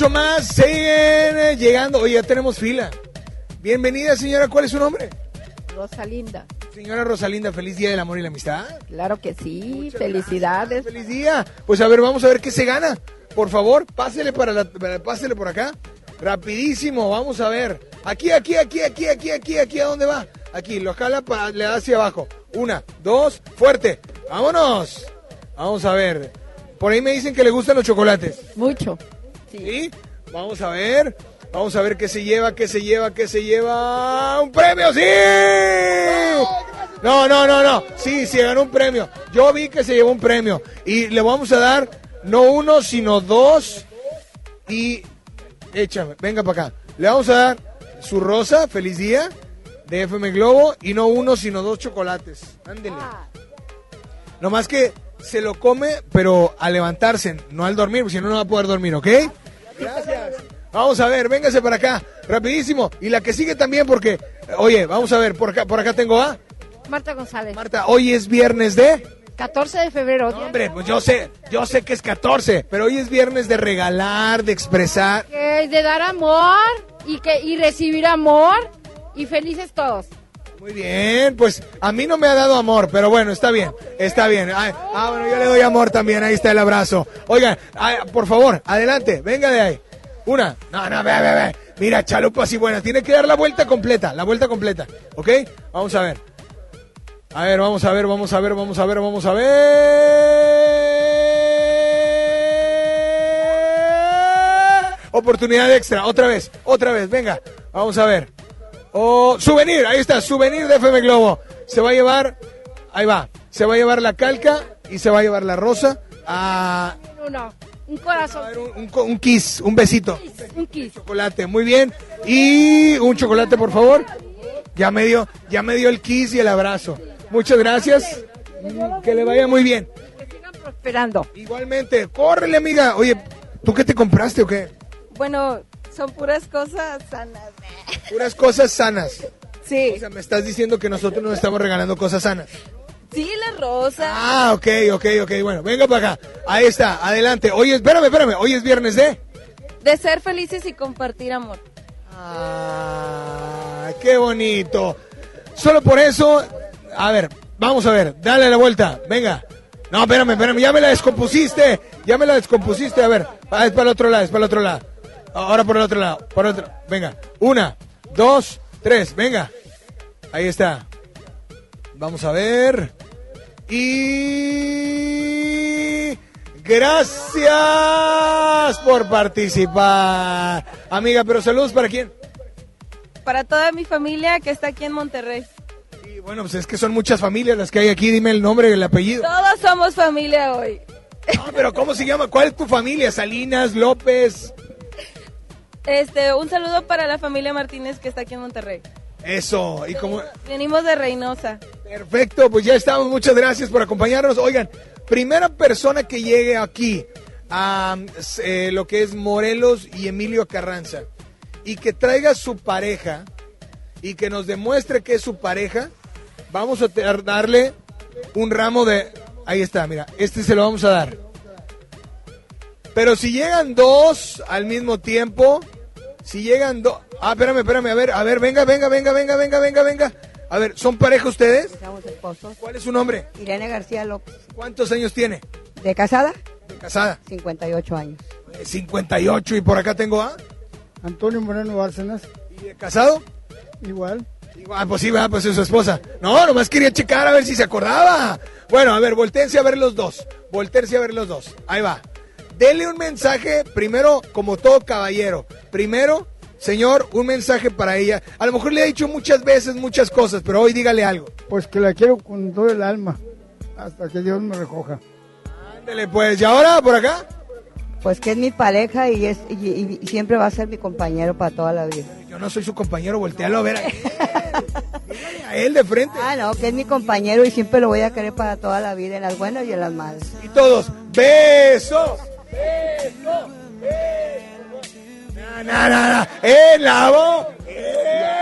mucho más. Siguen eh, llegando. Oye, ya tenemos fila. Bienvenida, señora. ¿Cuál es su nombre? Rosalinda. Señora Rosalinda, feliz día del amor y la amistad. Claro que sí, felicidades. Feliz día. Pues a ver, vamos a ver qué se gana. por favor, pásele para la, pásele por acá. Rapidísimo, vamos a ver. Aquí, aquí, aquí, aquí, aquí, aquí, aquí, ¿a dónde va? Aquí, lo jala, para, le da hacia abajo. Una, dos, fuerte. Vámonos. Vamos a ver. Por ahí me dicen que le gustan los chocolates. Mucho. ¿Sí? Vamos a ver. Vamos a ver qué se lleva, qué se lleva, qué se lleva. ¡Un premio! ¡Sí! No, no, no, no. Sí, sí, ganó un premio. Yo vi que se llevó un premio. Y le vamos a dar no uno, sino dos. Y échame, venga para acá. Le vamos a dar su rosa, feliz día, de FM Globo. Y no uno, sino dos chocolates. Ándele. Nomás que se lo come, pero al levantarse, no al dormir, porque si no, no va a poder dormir, ¿ok? Gracias. Vamos a ver, véngase para acá, rapidísimo. Y la que sigue también, porque, oye, vamos a ver, por acá, por acá tengo a Marta González. Marta. Hoy es viernes de. 14 de febrero. Hombre, pues yo sé, yo sé que es 14, pero hoy es viernes de regalar, de expresar. De dar amor y que y recibir amor y felices todos. Muy bien, pues a mí no me ha dado amor, pero bueno, está bien, está bien. Ah, bueno, yo le doy amor también, ahí está el abrazo. Oigan, por favor, adelante, venga de ahí. Una, no, no, ve, ve, ve. Mira, chalupa así buena, tiene que dar la vuelta completa, la vuelta completa, ¿ok? Vamos a ver. A ver, vamos a ver, vamos a ver, vamos a ver, vamos a ver. Oportunidad extra, otra vez, otra vez, venga, vamos a ver. Oh, souvenir, ahí está, souvenir de FM Globo. Se va a llevar, ahí va, se va a llevar la calca y se va a llevar la rosa a Uno, un corazón. un, un kiss, un besito. Un kiss. Chocolate, muy bien. Y un chocolate, por favor. Ya me dio, ya me dio el kiss y el abrazo. Muchas gracias. Que le vaya muy bien. Prosperando. Igualmente, córrele, amiga. Oye, ¿tú qué te compraste o qué? Bueno, son puras cosas sanas. Puras cosas sanas. Sí. O sea, me estás diciendo que nosotros nos estamos regalando cosas sanas. Sí, la rosa. Ah, ok, ok, ok. Bueno, venga para acá. Ahí está, adelante. Oye, espérame, espérame. Hoy es viernes de. De ser felices y compartir amor. Ah, qué bonito. Solo por eso, a ver, vamos a ver, dale la vuelta, venga. No, espérame, espérame, ya me la descompusiste, ya me la descompusiste, a ver, ah, es para el otro lado, es para el otro lado. Ahora por el otro lado, por el otro, venga, una, dos, tres, venga. Ahí está. Vamos a ver. Y... Gracias por participar. Amiga, pero saludos para quién? Para toda mi familia que está aquí en Monterrey. Y bueno, pues es que son muchas familias las que hay aquí. Dime el nombre y el apellido. Todos somos familia hoy. No, pero ¿cómo se llama? ¿Cuál es tu familia? Salinas, López. Este, un saludo para la familia Martínez que está aquí en Monterrey. Eso. Y como... Venimos de Reynosa. Perfecto, pues ya estamos. Muchas gracias por acompañarnos. Oigan, primera persona que llegue aquí a eh, lo que es Morelos y Emilio Carranza y que traiga su pareja y que nos demuestre que es su pareja, vamos a darle un ramo de... Ahí está, mira, este se lo vamos a dar. Pero si llegan dos al mismo tiempo, si llegan dos... Ah, espérame, espérame, a ver, a ver, venga, venga, venga, venga, venga, venga, venga. A ver, ¿son pareja ustedes? Somos esposos. ¿Cuál es su nombre? Irene García López. ¿Cuántos años tiene? ¿De casada? De casada. 58 años. Eh, 58 y por acá tengo a... Antonio Moreno Bárcenas. ¿Y de casado? Igual. Ah, pues sí, va, pues es su esposa. No, nomás quería checar a ver si se acordaba. Bueno, a ver, volteense a ver los dos. Volteense a ver los dos. Ahí va. Dele un mensaje, primero, como todo caballero. Primero, señor, un mensaje para ella. A lo mejor le ha dicho muchas veces muchas cosas, pero hoy dígale algo. Pues que la quiero con todo el alma. Hasta que Dios me recoja. Ándele, pues. ¿Y ahora, por acá? Pues que es mi pareja y, es, y, y siempre va a ser mi compañero para toda la vida. Yo no soy su compañero, voltealo a ver. a- Dígale a él de frente. Ah, no, que es mi compañero y siempre lo voy a querer para toda la vida, en las buenas y en las malas. Y todos, besos. Besos. Besos. Na, na, na, na. En la voz. ¡Eh!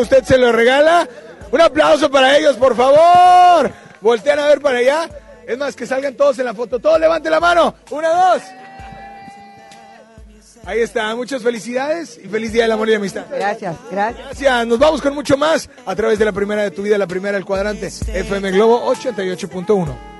¿Usted se lo regala? Un aplauso para ellos, por favor. Voltean a ver para allá. Es más, que salgan todos en la foto. Todos levanten la mano. Una, dos. Ahí está. Muchas felicidades y feliz día del amor y amistad. Gracias, gracias. Gracias. Nos vamos con mucho más a través de la primera de tu vida, la primera del cuadrante. FM Globo 88.1.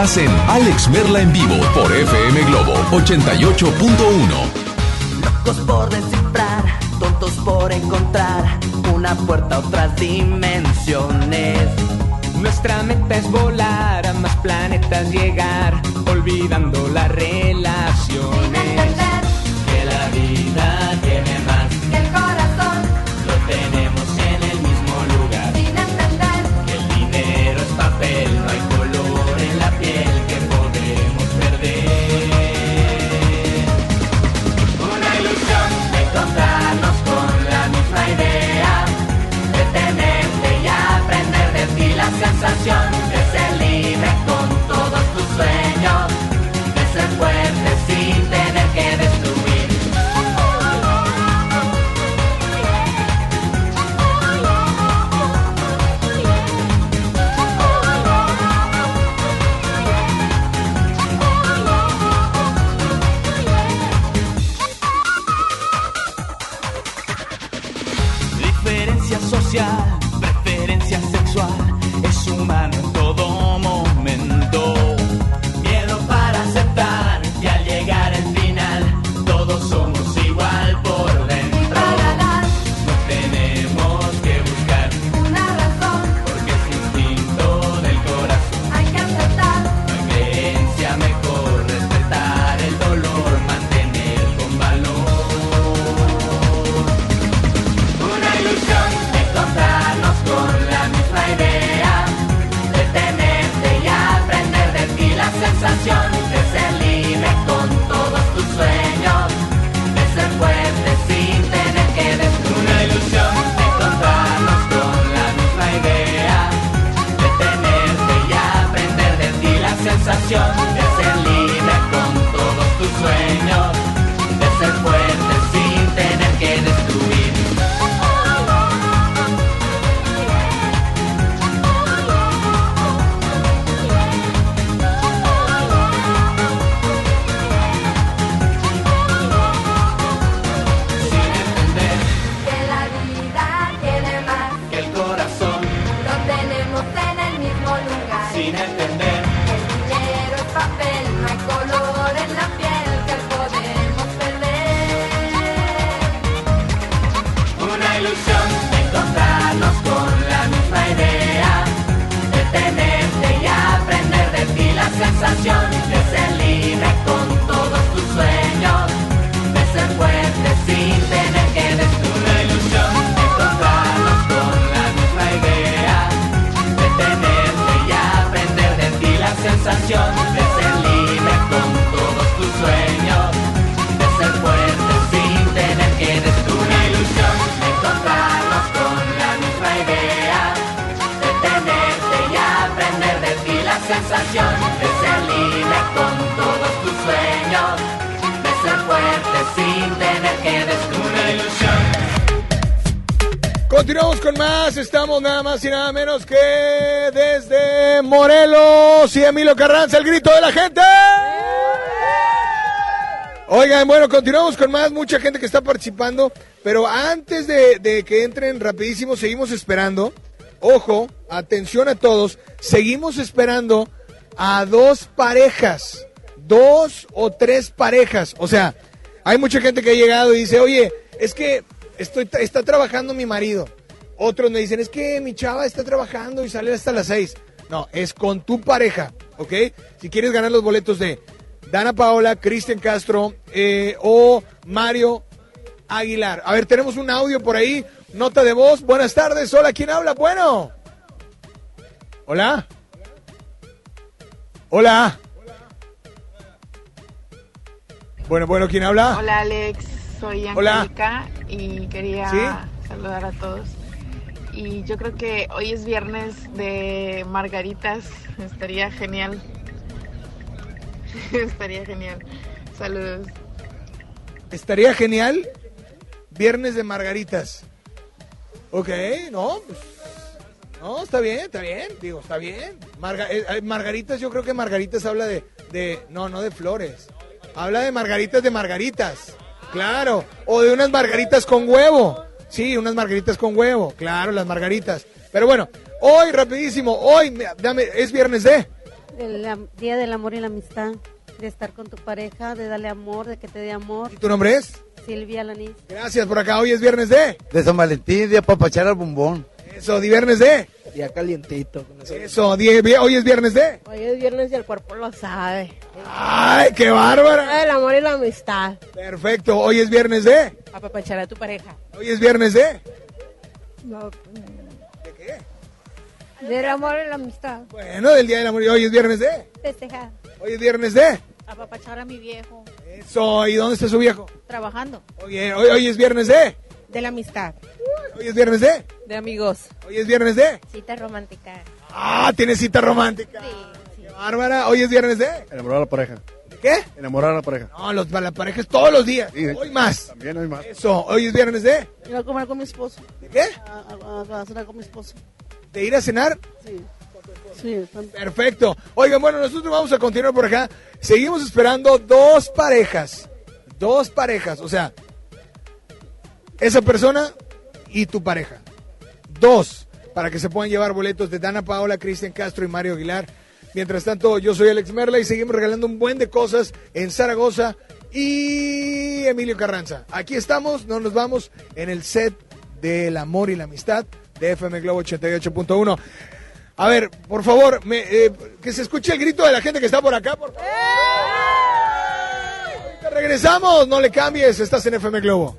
Estás en Alex Merla en vivo por FM Globo 88.1. Locos por descifrar, tontos por encontrar una puerta a otras dimensiones. Nuestra meta es volar a más planetas llegar, olvidando las relaciones. Continuamos con más, estamos nada más y nada menos que desde Morelos y Emilio Carranza, el grito de la gente. Oigan, bueno, continuamos con más, mucha gente que está participando, pero antes de, de que entren rapidísimo, seguimos esperando, ojo, atención a todos, seguimos esperando a dos parejas, dos o tres parejas, o sea, hay mucha gente que ha llegado y dice, oye, es que estoy, está trabajando mi marido. Otros me dicen, es que mi chava está trabajando y sale hasta las seis. No, es con tu pareja, ¿ok? Si quieres ganar los boletos de Dana Paola, Cristian Castro eh, o Mario Aguilar. A ver, tenemos un audio por ahí, nota de voz. Buenas tardes, hola, ¿quién habla? Bueno. Hola. Hola. Bueno, bueno, ¿quién habla? Hola Alex, soy Hola. Y quería ¿Sí? saludar a todos. Y yo creo que hoy es viernes de margaritas, estaría genial. estaría genial. Saludos. Estaría genial. Viernes de margaritas. Ok, no, pues, no, está bien, está bien, digo, está bien. Marga- eh, eh, margaritas, yo creo que margaritas habla de, de, no, no de flores. Habla de margaritas de margaritas, claro. O de unas margaritas con huevo. Sí, unas margaritas con huevo, claro, las margaritas. Pero bueno, hoy, rapidísimo, hoy, me- dame, es viernes de El Día del Amor y la Amistad, de estar con tu pareja, de darle amor, de que te dé amor. ¿Y tu nombre es? Silvia Lanís. Gracias por acá. Hoy es viernes de. De San Valentín, de papachar al bombón. Eso, di viernes de. Ya calientito. Eso, di- hoy es viernes de. Hoy es viernes y el cuerpo lo sabe. ¡Ay, qué bárbara! El amor y la amistad. Perfecto. Hoy es viernes de. Apapachar a tu pareja. Hoy es viernes de. Del amor y la amistad. Bueno, del Día del Amor. Y hoy es viernes de. Festejar. Hoy es viernes de. Apapachar a mi viejo. Eso, ¿y dónde está su viejo? Trabajando. Oye, hoy, hoy es viernes de. De la amistad. Hoy es viernes de. De amigos. Hoy es viernes de. Cita romántica. Ah, tiene cita romántica. Qué bárbara. Hoy es viernes de. Enamorar a la pareja. ¿De qué? Enamorar a la pareja. No, los, la pareja es todos los días. Hoy más. También hoy más. Eso, hoy es viernes de. Ir a comer con mi esposo. ¿De qué? A, a- a cenar con mi esposo. ¿De ir a cenar? Sí. Sí. Perfecto. Oigan, bueno, nosotros vamos a continuar por acá. Seguimos esperando dos parejas. Dos parejas. O sea, esa persona y tu pareja. Dos. Para que se puedan llevar boletos de Dana Paola, Cristian Castro y Mario Aguilar. Mientras tanto, yo soy Alex Merla y seguimos regalando un buen de cosas en Zaragoza y Emilio Carranza. Aquí estamos, no nos vamos en el set del amor y la amistad de FM Globo 88.1. A ver, por favor, me- eh, que se escuche el grito de la gente que está por acá, por favor. Ahorita Regresamos, no le cambies, estás en FM Globo.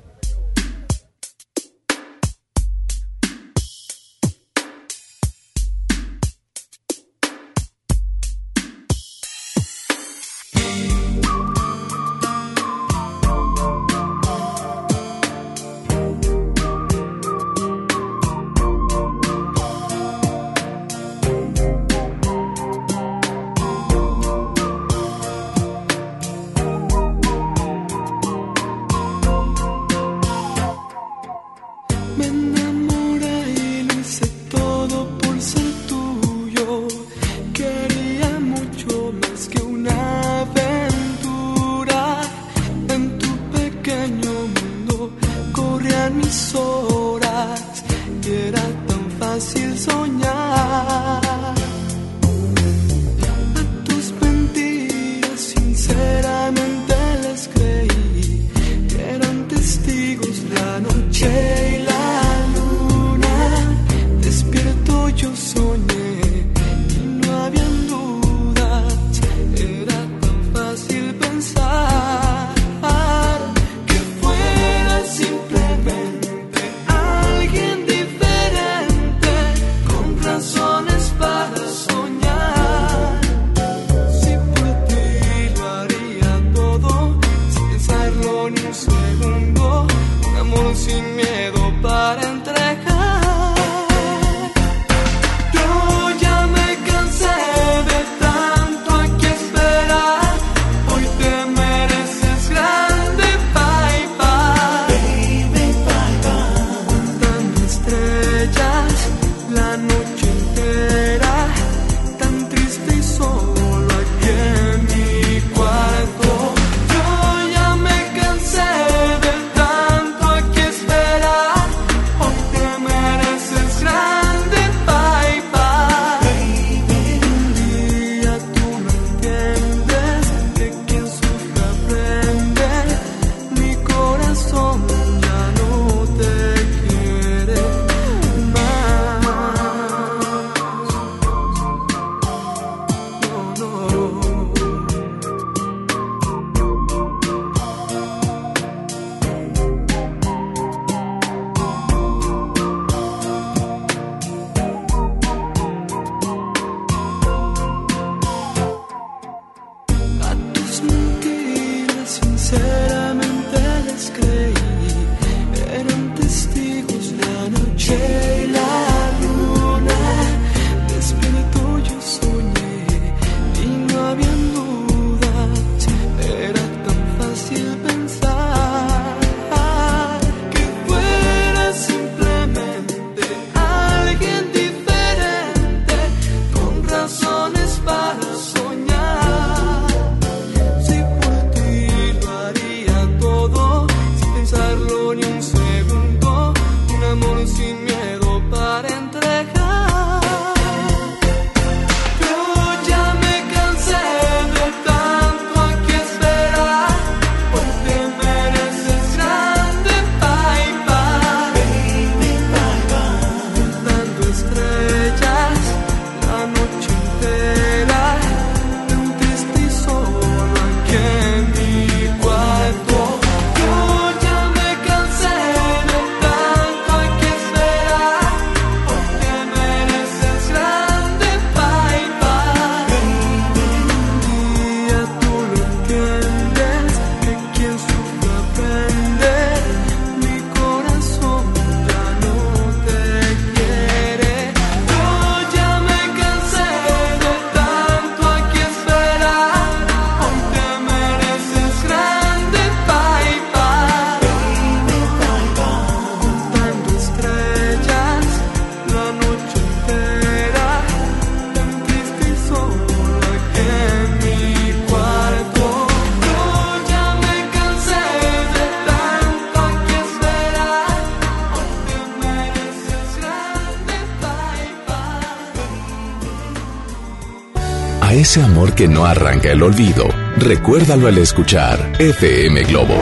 Ese amor que no arranca el olvido, recuérdalo al escuchar FM Globo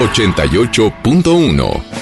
88.1.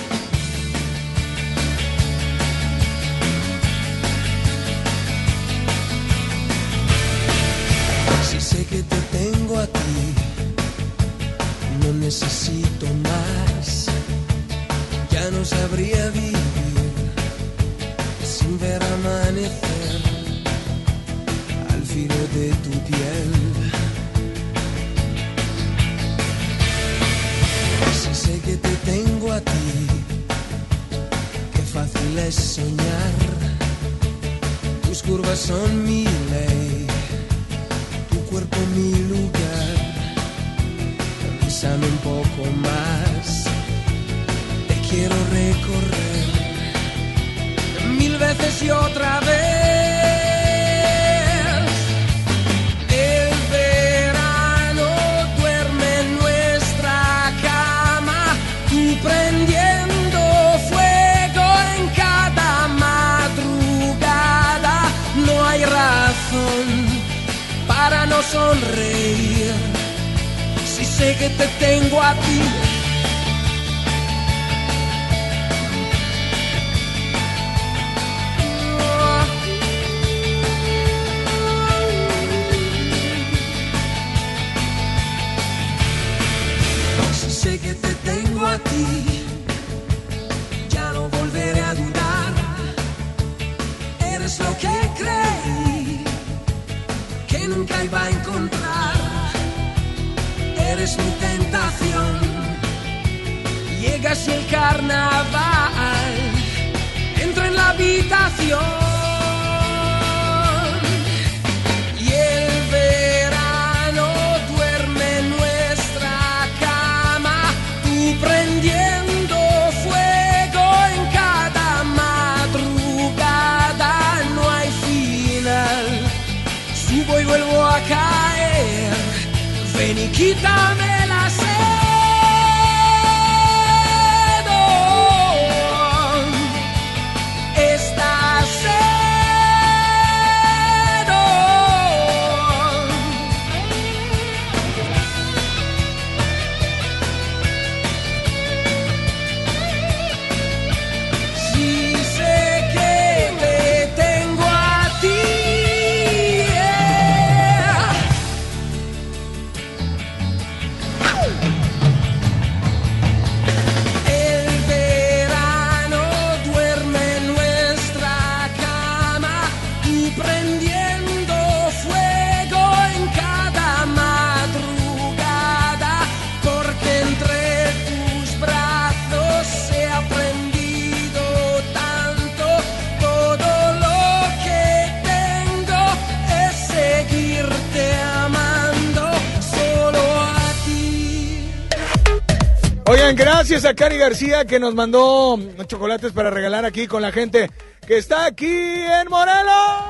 Oigan, gracias a Cari García que nos mandó chocolates para regalar aquí con la gente que está aquí en Morelos.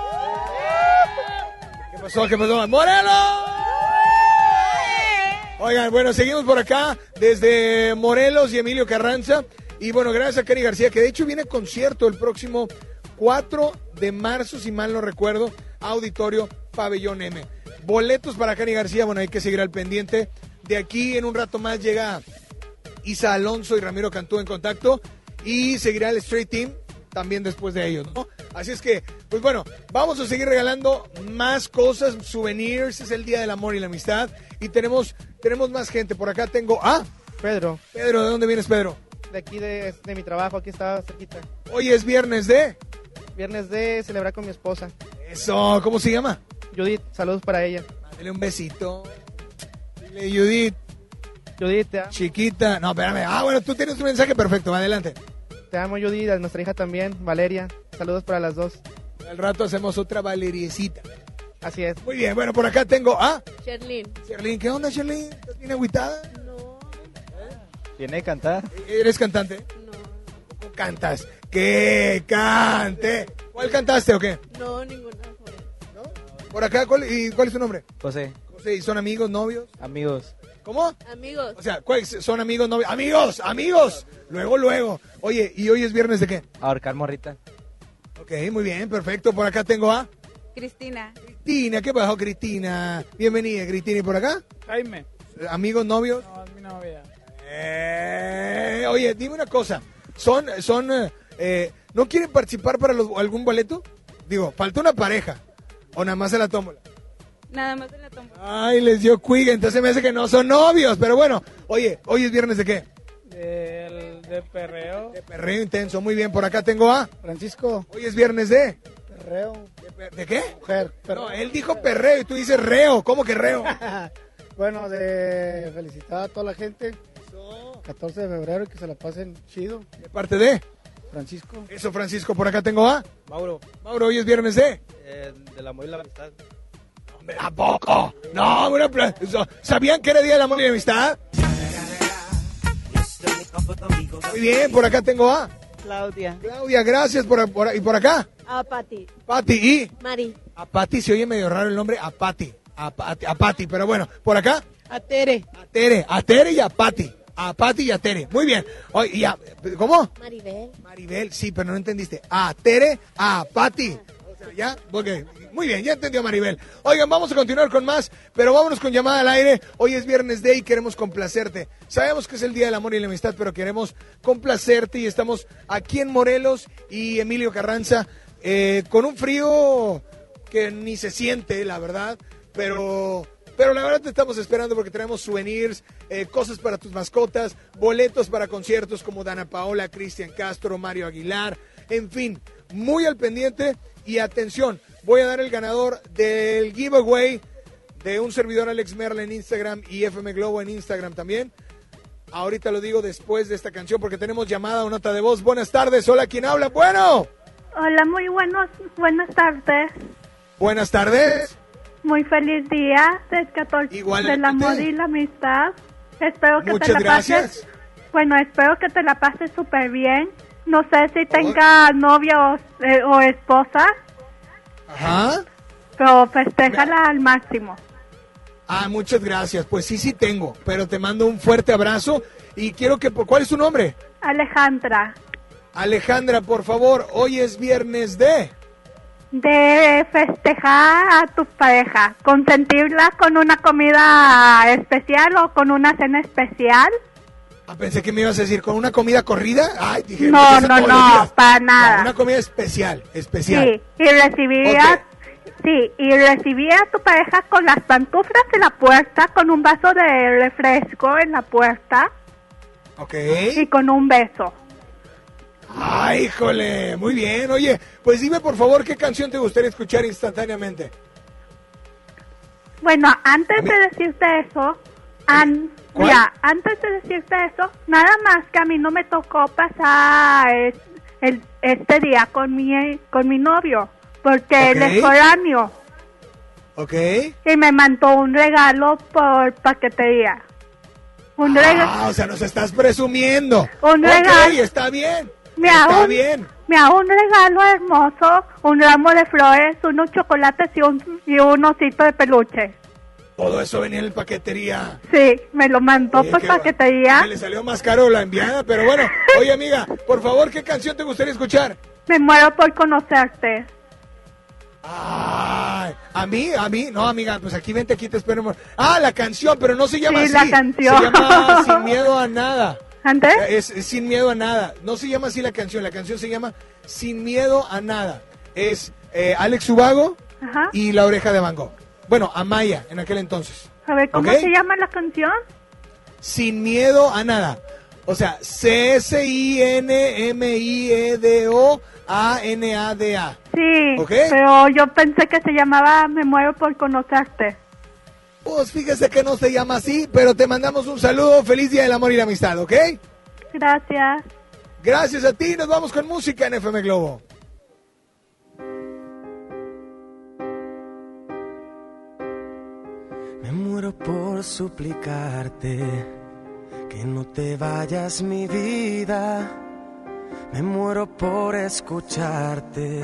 ¿Qué pasó? ¿Qué pasó? ¡Morelos! Oigan, bueno, seguimos por acá desde Morelos y Emilio Carranza. Y bueno, gracias a Cari García, que de hecho viene concierto el próximo 4 de marzo, si mal no recuerdo, Auditorio Pabellón M. Boletos para Cari García, bueno, hay que seguir al pendiente. De aquí en un rato más llega Isa Alonso y Ramiro Cantú en contacto y seguirá el Straight Team también después de ellos, ¿no? Así es que, pues bueno, vamos a seguir regalando más cosas, souvenirs, es el Día del Amor y la Amistad y tenemos, tenemos más gente. Por acá tengo, ah, Pedro, Pedro, ¿de dónde vienes, Pedro? de aquí de, de mi trabajo, aquí está cerquita. Hoy es viernes de... Viernes de celebrar con mi esposa. Eso, ¿cómo se llama? Judith, saludos para ella. Dale un besito. Dile, Judith. Amo. Chiquita. No, espérame. Ah, bueno, tú tienes un mensaje perfecto. Adelante. Te amo, Judith, a nuestra hija también, Valeria. Saludos para las dos. Al rato hacemos otra valeriecita. Así es. Muy bien, bueno, por acá tengo a... Sherlyn. Sherlyn, ¿qué onda, Sherlyn? ¿Estás bien agüitada? ¿Viene a cantar? ¿Eres cantante? No. ¿Cómo cantas? ¿Qué cante? ¿Cuál cantaste o qué? No, ninguna. Por acá, ¿cuál, ¿y cuál es su nombre? José. José, ¿y son amigos, novios? Amigos. ¿Cómo? Amigos. O sea, ¿cuál- ¿son amigos, novios? ¡Amigos! ¡Amigos! Luego, luego. Oye, ¿y hoy es viernes de qué? Ahorcar morrita. Ok, muy bien, perfecto. Por acá tengo a Cristina. Cristina. ¿Qué pasó, Cristina? Bienvenida, Cristina. ¿Y por acá? Jaime. ¿Amigos, novios? No, es mi novia. Eh, oye, dime una cosa. ¿Son, son, eh, eh, no quieren participar para los- algún boleto? Digo, falta una pareja. O nada más se la tómbola. Nada más en la tómbola. Ay, les dio cuiga, entonces me hace que no son novios. Pero bueno, oye, hoy es viernes de qué? De perreo. Perreo intenso, muy bien. Por acá tengo a Francisco. Hoy es viernes de. Perreo. ¿De qué? Mujer. No, él dijo perreo y tú dices reo. ¿Cómo que reo? bueno, de felicitar a toda la gente. 14 de febrero y que se la pasen chido. ¿De parte de? Francisco. Eso, Francisco. Por acá tengo a. Mauro. Mauro, hoy es viernes de. Eh, del amor y la amistad. ¿A poco? No, so- ¿sabían que era Día del Amor y la Amistad? Muy bien, por acá tengo a. Claudia. Claudia, gracias. Por, por- y por acá, A Pati. Pati. Y Mari. a Pati se oye medio raro el nombre, a Pati. A, Pati- a Pati, pero bueno, por acá, A Tere. a Tere. A Tere y a Pati. A Pati y a Tere. Muy bien. Oye, y a- ¿Cómo? Maribel. Maribel, sí, pero no entendiste. A Tere, a Pati. Ya, porque muy bien, ya entendió Maribel. Oigan, vamos a continuar con más, pero vámonos con llamada al aire. Hoy es viernes de y queremos complacerte. Sabemos que es el Día del Amor y la Amistad, pero queremos complacerte y estamos aquí en Morelos y Emilio Carranza eh, con un frío que ni se siente, la verdad, pero pero la verdad te estamos esperando porque traemos souvenirs, eh, cosas para tus mascotas, boletos para conciertos como Dana Paola, Cristian Castro, Mario Aguilar, en fin, muy al pendiente y atención, voy a dar el ganador del giveaway de un servidor Alex Merla en Instagram y FM Globo en Instagram también. Ahorita lo digo después de esta canción porque tenemos llamada o nota de voz. Buenas tardes, hola, ¿quién habla? Bueno, Hola, muy buenos, buenas tardes. buenas tardes. Muy feliz día del 14 Igualmente. del amor y la amistad. Espero que Muchas te la gracias. pases. Bueno, espero que te la pases súper bien. No sé si tenga novia o, eh, o esposa, Ajá. pero festéjala al máximo. Ah, muchas gracias. Pues sí, sí tengo, pero te mando un fuerte abrazo y quiero que... ¿Cuál es tu nombre? Alejandra, Alejandra, por favor, hoy es viernes de... de festejar a tu pareja, consentirla con una comida especial o con una cena especial. Ah, pensé que me ibas a decir con una comida corrida. Ay, dije, No, no, no, para nada. No, una comida especial, especial. Sí, y recibía, sí, y recibía a tu pareja con las pantuflas en la puerta, con un vaso de refresco en la puerta Ok. y con un beso. Ay, híjole, muy bien. Oye, pues dime por favor qué canción te gustaría escuchar instantáneamente. Bueno, antes de decirte eso, an- ¿Cuál? mira, antes de decirte eso, nada más que a mí no me tocó pasar el, este día con mi, con mi novio, porque él es foráneo ¿Ok? y me mandó un regalo por paquetería. Un regalo. Ah, o sea, nos estás presumiendo. Un regalo. está bien. Me está un- bien. Me hago un regalo hermoso, un ramo de flores, unos chocolates y un, y un osito de peluche. Todo eso venía en el paquetería. Sí, me lo mandó Oye, por va- paquetería. Me le salió más caro la enviada, pero bueno. Oye, amiga, por favor, ¿qué canción te gustaría escuchar? Me muero por conocerte. Ay, a mí, a mí, no, amiga, pues aquí vente, aquí te esperemos. Ah, la canción, pero no se llama Sí, así. la canción. Se llama Sin Miedo a Nada. ¿Antes? Es, es Sin Miedo a Nada. No se llama así la canción, la canción se llama Sin Miedo a Nada. Es eh, Alex Ubago Ajá. y La Oreja de Van Gogh. Bueno, Amaya, en aquel entonces. A ver, ¿cómo se llama la canción? Sin Miedo a Nada. O sea, C-S-I-N-M-I-E-D-O-A-N-A-D-A. Sí, ¿Ok? pero yo pensé que se llamaba Me muero por conocerte. Pues fíjese que no se llama así, pero te mandamos un saludo. Feliz Día del Amor y la Amistad, ¿ok? Gracias. Gracias a ti. Nos vamos con música en FM Globo. Muero por suplicarte que no te vayas mi vida. Me muero por escucharte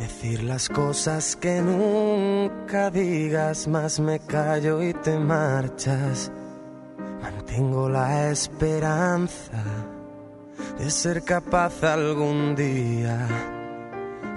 Decir las cosas que nunca digas, más me callo y te marchas. Mantengo la esperanza de ser capaz algún día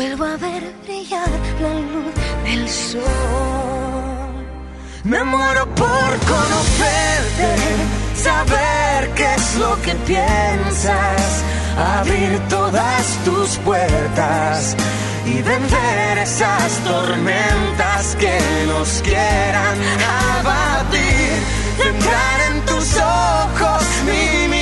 Vuelvo a ver brillar la luz del sol. Me muero por conocerte, saber qué es lo que piensas, abrir todas tus puertas y vencer esas tormentas que nos quieran abatir. Centrar en tus ojos mi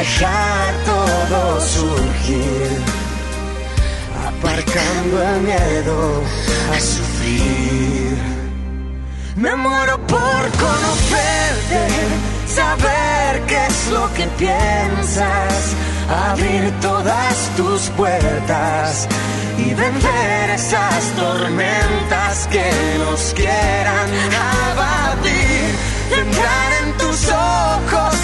dejar todo surgir, aparcando el miedo a sufrir. Me muero por conocerte, saber qué es lo que piensas, abrir todas tus puertas y vencer esas tormentas que nos quieran abatir. Centrar en tus ojos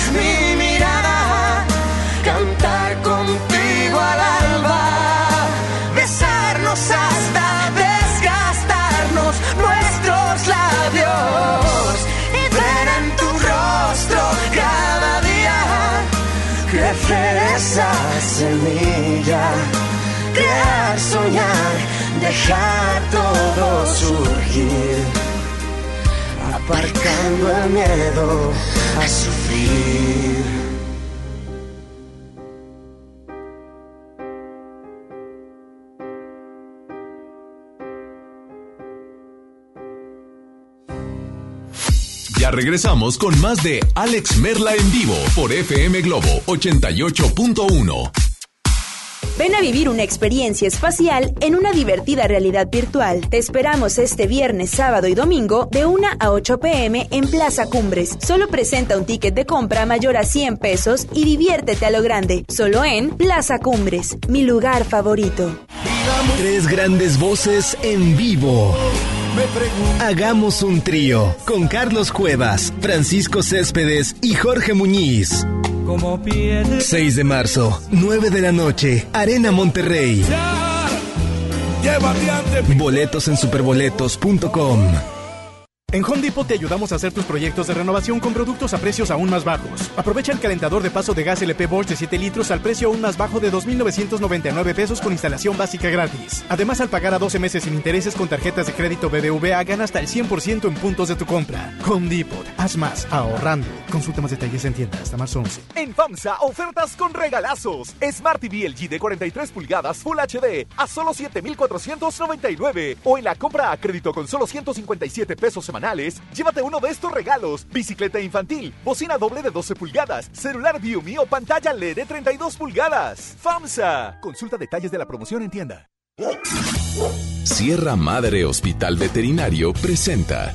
dejar todo surgir, aparcando el miedo a sufrir. Ya regresamos con más de Alex Merla en vivo por FM Globo 88.1. Ven a vivir una experiencia espacial en una divertida realidad virtual. Te esperamos este viernes, sábado y domingo de 1 a 8 pm en Plaza Cumbres. Solo presenta un ticket de compra mayor a 100 pesos y diviértete a lo grande. Solo en Plaza Cumbres, mi lugar favorito. Tres grandes voces en vivo. Hagamos un trío con Carlos Cuevas, Francisco Céspedes y Jorge Muñiz. 6 de marzo, 9 de la noche, Arena Monterrey. Boletos en superboletos.com. En Home Depot te ayudamos a hacer tus proyectos de renovación con productos a precios aún más bajos. Aprovecha el calentador de paso de gas LP Bosch de 7 litros al precio aún más bajo de 2.999 pesos con instalación básica gratis. Además, al pagar a 12 meses sin intereses con tarjetas de crédito BBVA, gana hasta el 100% en puntos de tu compra. Home Depot, haz más ahorrando. Consulta más detalles en tienda hasta marzo 11. En FAMSA, ofertas con regalazos. Smart TV LG de 43 pulgadas Full HD a solo 7,499. O en la compra a crédito con solo 157 pesos llévate uno de estos regalos. Bicicleta infantil, bocina doble de 12 pulgadas, celular Viumi o pantalla LED de 32 pulgadas. FAMSA. Consulta detalles de la promoción en tienda. Sierra Madre Hospital Veterinario presenta.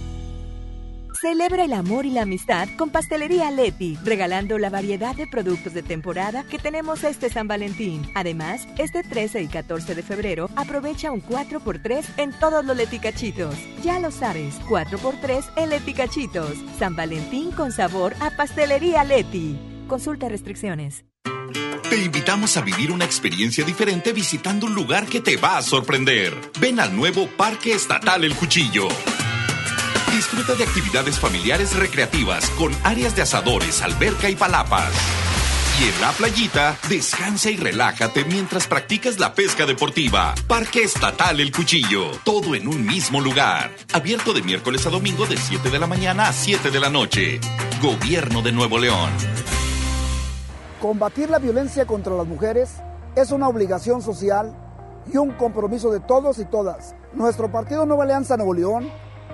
Celebra el amor y la amistad con Pastelería Leti, regalando la variedad de productos de temporada que tenemos este San Valentín. Además, este 13 y 14 de febrero aprovecha un 4x3 en todos los leticachitos. Ya lo sabes, 4x3 en leticachitos. San Valentín con sabor a Pastelería Leti. Consulta restricciones. Te invitamos a vivir una experiencia diferente visitando un lugar que te va a sorprender. Ven al nuevo Parque Estatal El Cuchillo. Disfruta de actividades familiares recreativas con áreas de asadores, alberca y palapas. Y en la playita, descansa y relájate mientras practicas la pesca deportiva. Parque Estatal El Cuchillo. Todo en un mismo lugar. Abierto de miércoles a domingo de 7 de la mañana a 7 de la noche. Gobierno de Nuevo León. Combatir la violencia contra las mujeres es una obligación social y un compromiso de todos y todas. Nuestro partido Nueva Alianza Nuevo León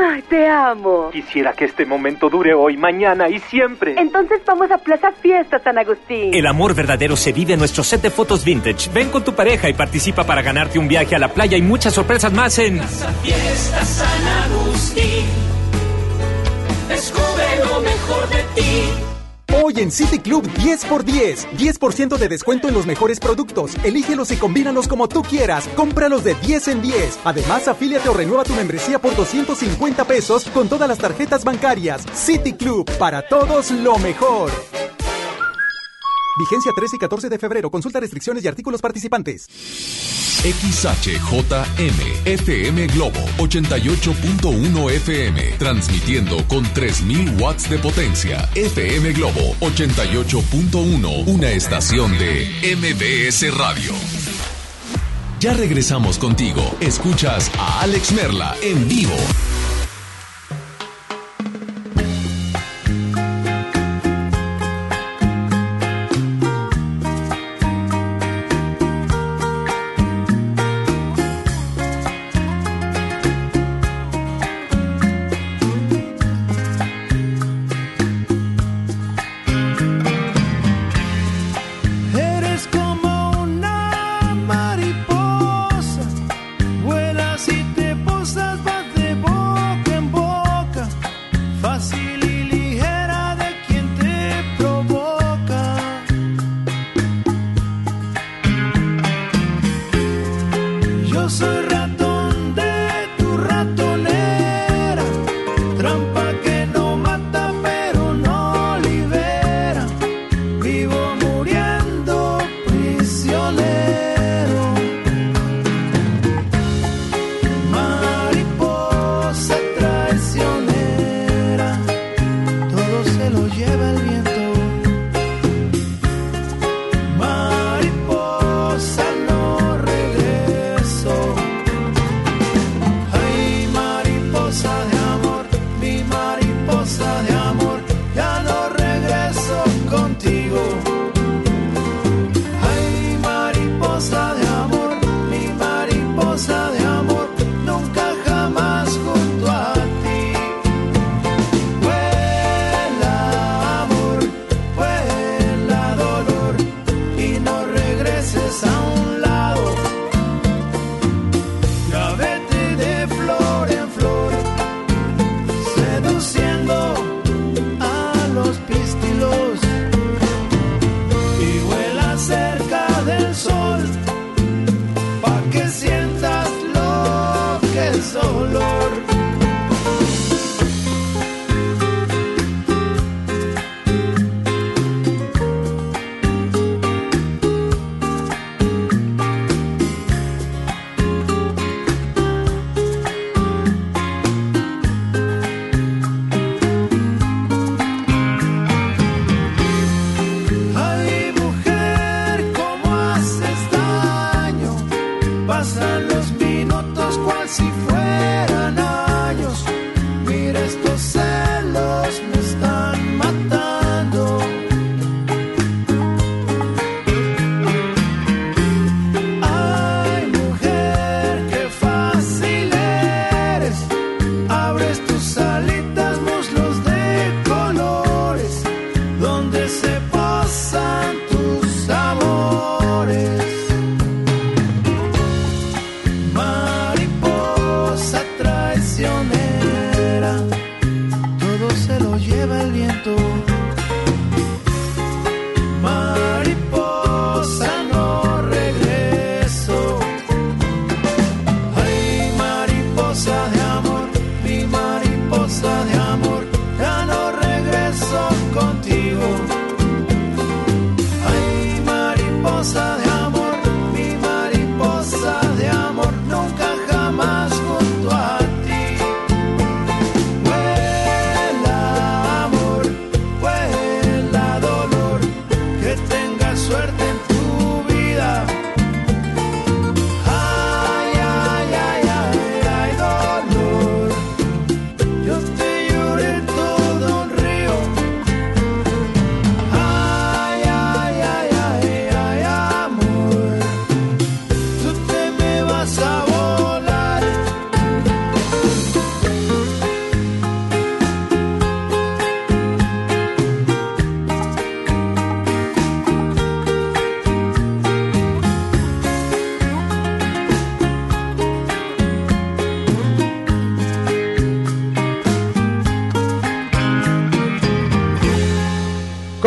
¡Ay, te amo! Quisiera que este momento dure hoy, mañana y siempre. Entonces vamos a Plaza Fiesta San Agustín. El amor verdadero se vive en nuestro set de fotos vintage. Ven con tu pareja y participa para ganarte un viaje a la playa y muchas sorpresas más en Plaza Fiesta San Agustín. Descubre lo mejor de ti. Hoy en City Club 10x10. 10% de descuento en los mejores productos. Elígelos y combínalos como tú quieras. Cómpralos de 10 en 10. Además, afíliate o renueva tu membresía por 250 pesos con todas las tarjetas bancarias. City Club, para todos lo mejor. Vigencia 13 y 14 de febrero. Consulta restricciones y artículos participantes. XHJM FM Globo 88.1 FM transmitiendo con 3000 watts de potencia. FM Globo 88.1, una estación de MBS Radio. Ya regresamos contigo. Escuchas a Alex Merla en vivo.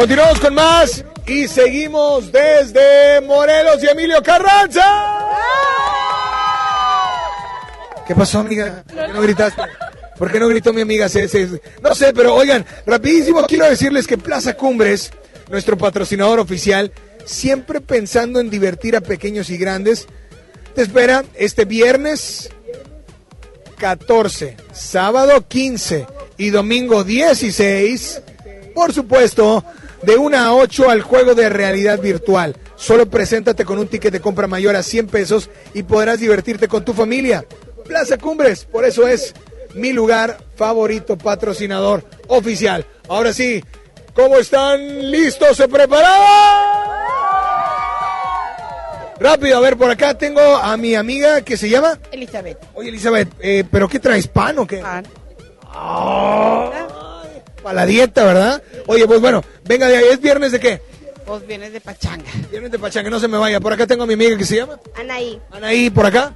Continuamos con más y seguimos desde Morelos y Emilio Carranza. ¿Qué pasó, amiga? ¿Por qué no gritaste? ¿Por qué no gritó mi amiga? No sé, pero oigan, rapidísimo quiero decirles que Plaza Cumbres, nuestro patrocinador oficial, siempre pensando en divertir a pequeños y grandes, te espera este viernes 14, sábado 15 y domingo 16, por supuesto, de 1 a 8 al juego de realidad virtual. Solo preséntate con un ticket de compra mayor a 100 pesos y podrás divertirte con tu familia. Plaza Cumbres, por eso es mi lugar favorito patrocinador oficial. Ahora sí, ¿cómo están? ¿Listos? ¿Se prepararon? Rápido, a ver, por acá tengo a mi amiga que se llama... Elizabeth. Oye, Elizabeth, eh, ¿pero qué traes? ¿Pan o qué? Para la dieta, ¿verdad? Oye, pues bueno, venga de ahí. ¿Es viernes de qué? Vos vienes de Pachanga. Viernes de pachanga, no se me vaya. Por acá tengo a mi amiga que se llama... Anaí. Anaí, por acá.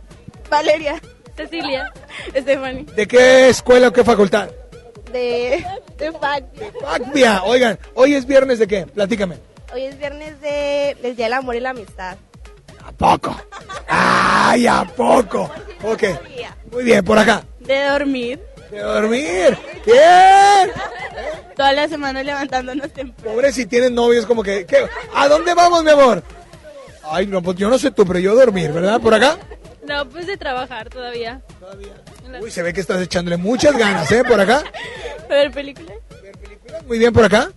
Valeria. Cecilia. Stephanie. ¿De qué escuela o qué facultad? De, de FAC. Facbia. Oigan, ¿hoy es viernes de qué? Platícame. Hoy es viernes de, del Día del Amor y la Amistad. ¿A poco? ¡Ay, a poco! Ok. Muy bien, por acá. De dormir. De dormir. Bien. Toda la semana levantándonos temprano. Pobre si tienes novios como que... ¿qué? ¿A dónde vamos, mi amor? Ay, no, pues yo no sé tú, pero yo dormir, ¿verdad? ¿Por acá? No, pues de trabajar todavía. Uy, se ve que estás echándole muchas ganas, ¿eh? ¿Por acá? ¿Ver película? Muy bien, por acá.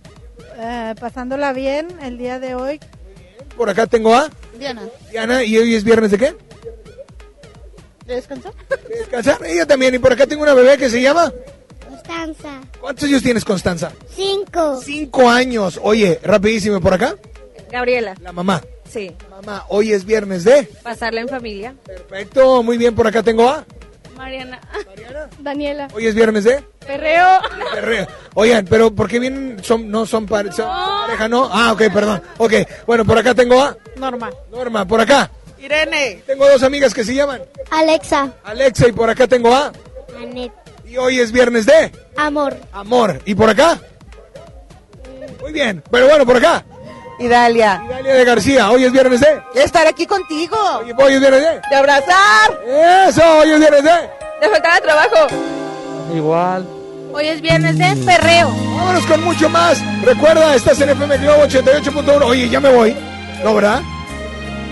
Eh, pasándola bien el día de hoy. Por acá tengo a Diana. Diana. ¿Y hoy es viernes de qué? ¿De descansar? Descansar. Ella también. Y por acá tengo una bebé que se llama... Constanza. ¿Cuántos años tienes, Constanza? Cinco. Cinco años. Oye, rapidísimo, por acá. Gabriela. La mamá. Sí. Mamá, hoy es viernes de... Pasarla en familia. Perfecto, muy bien, por acá tengo a... Mariana. Daniela. Hoy es viernes de... Perreo. Perreo. Oigan, pero ¿por qué vienen? Son, no son, pare- son pareja, ¿no? Ah, ok, perdón. Ok, bueno, por acá tengo a... Norma. Norma, por acá. Irene. Tengo dos amigas que se llaman Alexa. Alexa y por acá tengo a... Anet. Y hoy es viernes de... Amor. Amor. ¿Y por acá? Muy bien, pero bueno, por acá. Idalia. Dalia de García, hoy es viernes de... Estar aquí contigo. Hoy, hoy es viernes de... De abrazar. Eso, hoy es viernes de... De faltar al trabajo. Igual. Hoy es viernes de perreo. Vámonos con mucho más. Recuerda, estás en FM Globo 88.1. Oye, ya me voy. ¿No, verdad?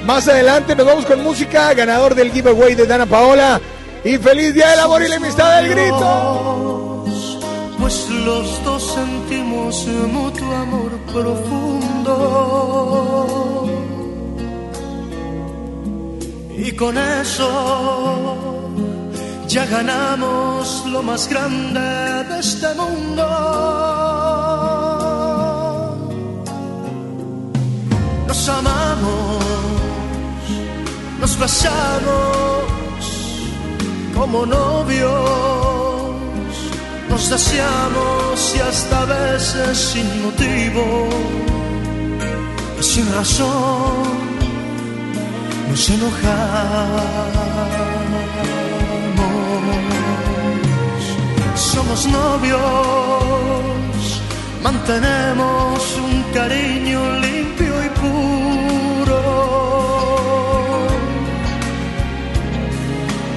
Más adelante nos vamos con música. Ganador del giveaway de Dana Paola. Y feliz día del amor y la amistad del grito. Pues los dos sentimos mutuo amor profundo. Y con eso ya ganamos lo más grande de este mundo. Nos amamos, nos besamos como novios, nos deseamos y hasta a veces sin motivo y sin razón nos enojamos. Somos novios, mantenemos un cariño limpio y puro.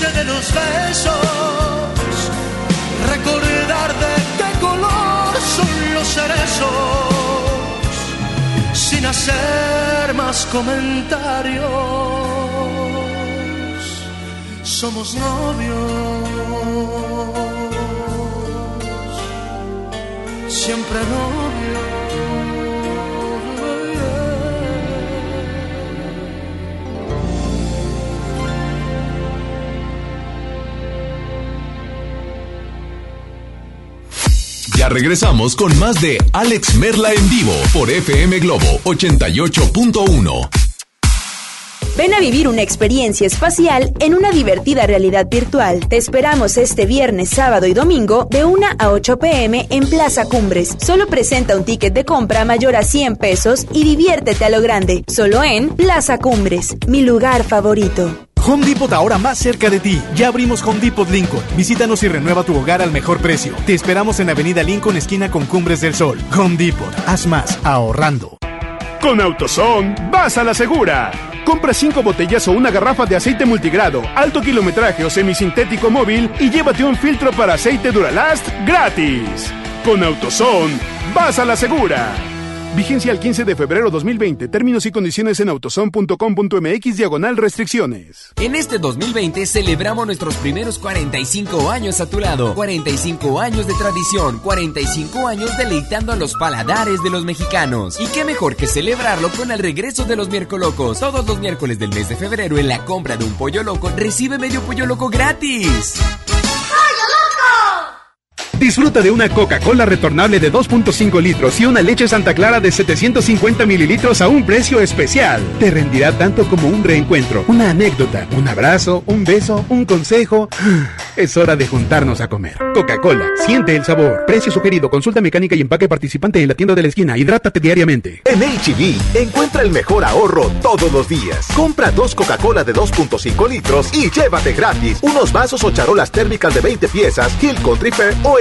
De los besos, recordar de qué color son los cerezos, sin hacer más comentarios. Somos novios, siempre novios. Regresamos con más de Alex Merla en vivo por FM Globo 88.1. Ven a vivir una experiencia espacial en una divertida realidad virtual. Te esperamos este viernes, sábado y domingo de 1 a 8 pm en Plaza Cumbres. Solo presenta un ticket de compra mayor a 100 pesos y diviértete a lo grande. Solo en Plaza Cumbres, mi lugar favorito. Home Depot ahora más cerca de ti. Ya abrimos Home Depot Lincoln. Visítanos y renueva tu hogar al mejor precio. Te esperamos en Avenida Lincoln, esquina con Cumbres del Sol. Home Depot. Haz más ahorrando. Con AutoZone, vas a la segura. Compra cinco botellas o una garrafa de aceite multigrado, alto kilometraje o semisintético móvil y llévate un filtro para aceite Duralast gratis. Con AutoZone, vas a la segura. Vigencia el 15 de febrero 2020. Términos y condiciones en autoson.com.mx diagonal restricciones. En este 2020 celebramos nuestros primeros 45 años a tu lado. 45 años de tradición, 45 años deleitando a los paladares de los mexicanos. Y qué mejor que celebrarlo con el regreso de los miércolocos. Todos los miércoles del mes de febrero en la compra de un pollo loco recibe medio pollo loco gratis. Disfruta de una Coca-Cola retornable de 2.5 litros y una leche Santa Clara de 750 mililitros a un precio especial. Te rendirá tanto como un reencuentro, una anécdota, un abrazo, un beso, un consejo. Es hora de juntarnos a comer. Coca-Cola, siente el sabor. Precio sugerido, consulta mecánica y empaque participante en la tienda de la esquina. Hidrátate diariamente. En HB, encuentra el mejor ahorro todos los días. Compra dos Coca-Cola de 2.5 litros y llévate gratis unos vasos o charolas térmicas de 20 piezas, Hill Country Fair o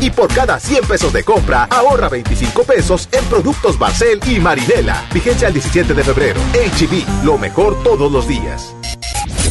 Y por cada 100 pesos de compra, ahorra 25 pesos en productos Barcel y Marinela. Vigencia el 17 de febrero. HB, lo mejor todos los días.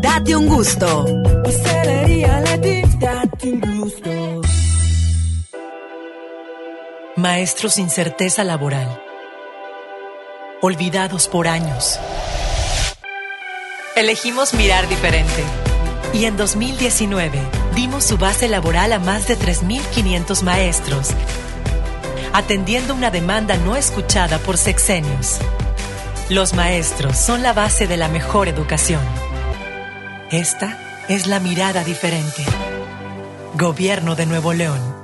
date un gusto. Pastelería Leti, date un gusto. Maestros sin certeza laboral. Olvidados por años. Elegimos mirar diferente. Y en 2019 dimos su base laboral a más de 3.500 maestros, atendiendo una demanda no escuchada por sexenios. Los maestros son la base de la mejor educación. Esta es la mirada diferente. Gobierno de Nuevo León.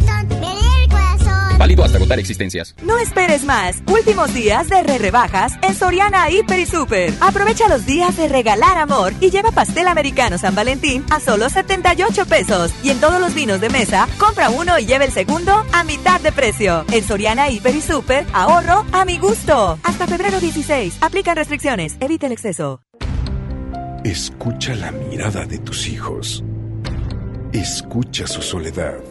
Válido hasta agotar existencias. No esperes más. Últimos días de re rebajas en Soriana Hiper y Super. Aprovecha los días de regalar amor y lleva pastel americano San Valentín a solo 78 pesos. Y en todos los vinos de mesa, compra uno y lleva el segundo a mitad de precio. En Soriana Hiper y Super, ahorro a mi gusto. Hasta febrero 16. Aplican restricciones. Evita el exceso. Escucha la mirada de tus hijos. Escucha su soledad.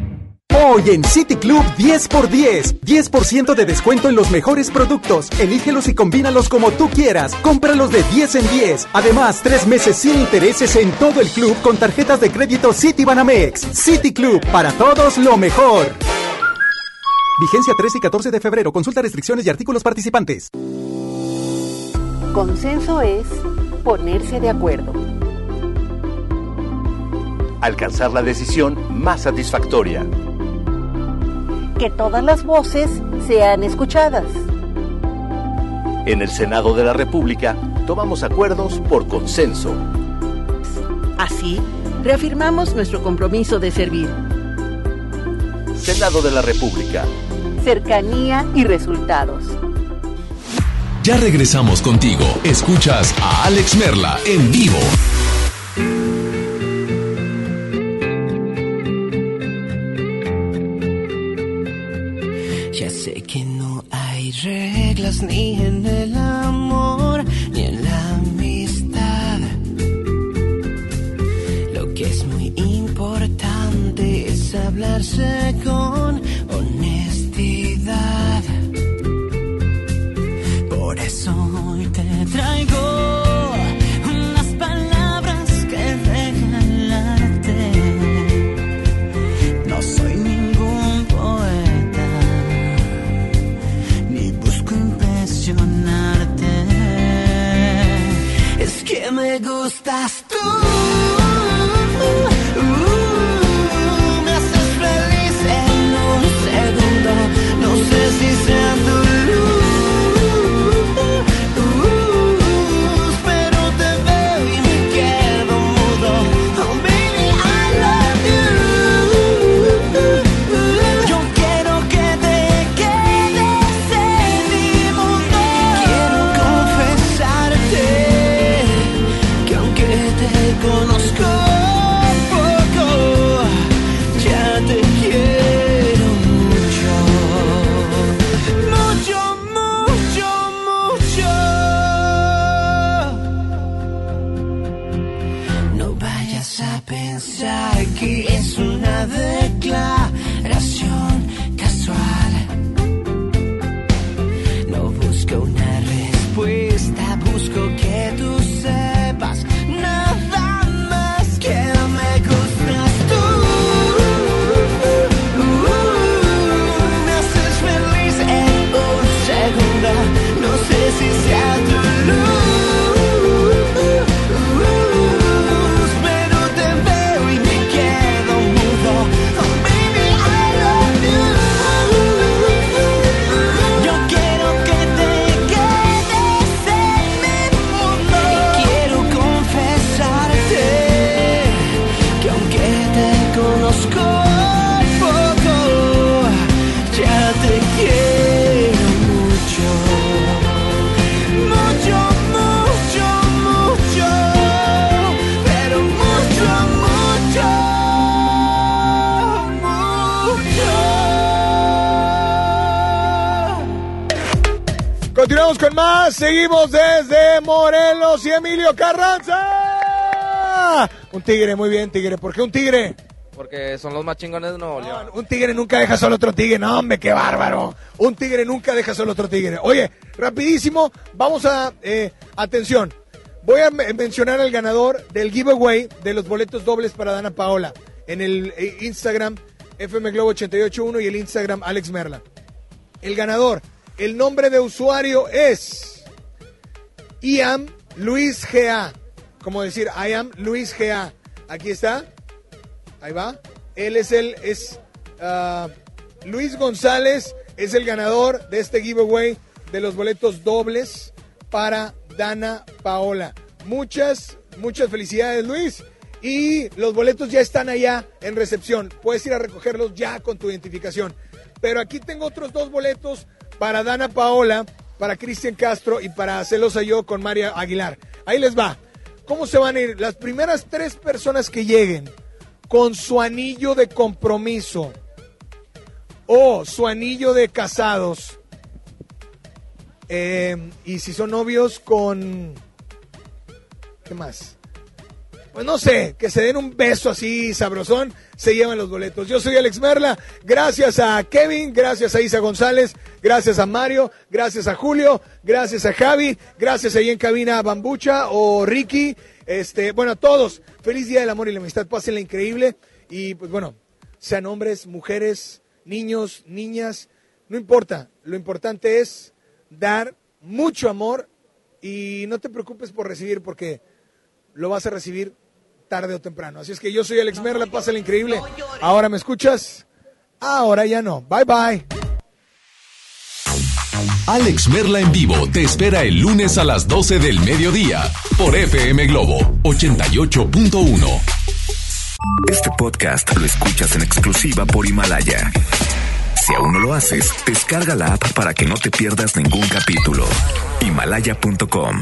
Hoy en City Club 10x10. 10% de descuento en los mejores productos. Elígelos y combínalos como tú quieras. Cómpralos de 10 en 10. Además, tres meses sin intereses en todo el club con tarjetas de crédito City Banamex. City Club, para todos lo mejor. Vigencia 13 y 14 de febrero. Consulta restricciones y artículos participantes. Consenso es ponerse de acuerdo. Alcanzar la decisión más satisfactoria que todas las voces sean escuchadas. En el Senado de la República tomamos acuerdos por consenso. Así, reafirmamos nuestro compromiso de servir. Senado de la República. Cercanía y resultados. Ya regresamos contigo. Escuchas a Alex Merla en vivo. Reglas ni en el amor ni en la amistad. Lo que es muy importante es hablarse Seguimos desde Morelos y Emilio Carranza. Un tigre, muy bien, tigre. ¿Por qué un tigre? Porque son los más chingones de Nuevo León. un tigre nunca deja solo otro tigre. No, hombre, qué bárbaro. Un tigre nunca deja solo otro tigre. Oye, rapidísimo, vamos a... Eh, atención. Voy a mencionar al ganador del giveaway de los boletos dobles para Dana Paola en el eh, Instagram FM Globo 881 y el Instagram Alex Merla. El ganador el nombre de usuario es Iam Luis GA. Como decir, I am Luis GA. Aquí está. Ahí va. Él es el, es uh, Luis González, es el ganador de este giveaway de los boletos dobles para Dana Paola. Muchas, muchas felicidades, Luis. Y los boletos ya están allá en recepción. Puedes ir a recogerlos ya con tu identificación. Pero aquí tengo otros dos boletos para Dana Paola, para Cristian Castro y para Celosa Yo con María Aguilar. Ahí les va. ¿Cómo se van a ir? Las primeras tres personas que lleguen con su anillo de compromiso o su anillo de casados. eh, y si son novios con... ¿Qué más? Pues no sé, que se den un beso así sabrosón, se llevan los boletos. Yo soy Alex Merla, gracias a Kevin, gracias a Isa González, gracias a Mario, gracias a Julio, gracias a Javi, gracias ahí en cabina a Bambucha o Ricky, este, bueno, a todos. Feliz Día del Amor y la Amistad, pásenla increíble y pues bueno, sean hombres, mujeres, niños, niñas, no importa, lo importante es dar mucho amor y no te preocupes por recibir porque lo vas a recibir tarde o temprano. Así es que yo soy Alex Merla, pásala increíble. Ahora me escuchas, ahora ya no. Bye bye. Alex Merla en vivo te espera el lunes a las 12 del mediodía por FM Globo 88.1. Este podcast lo escuchas en exclusiva por Himalaya. Si aún no lo haces, descarga la app para que no te pierdas ningún capítulo. Himalaya.com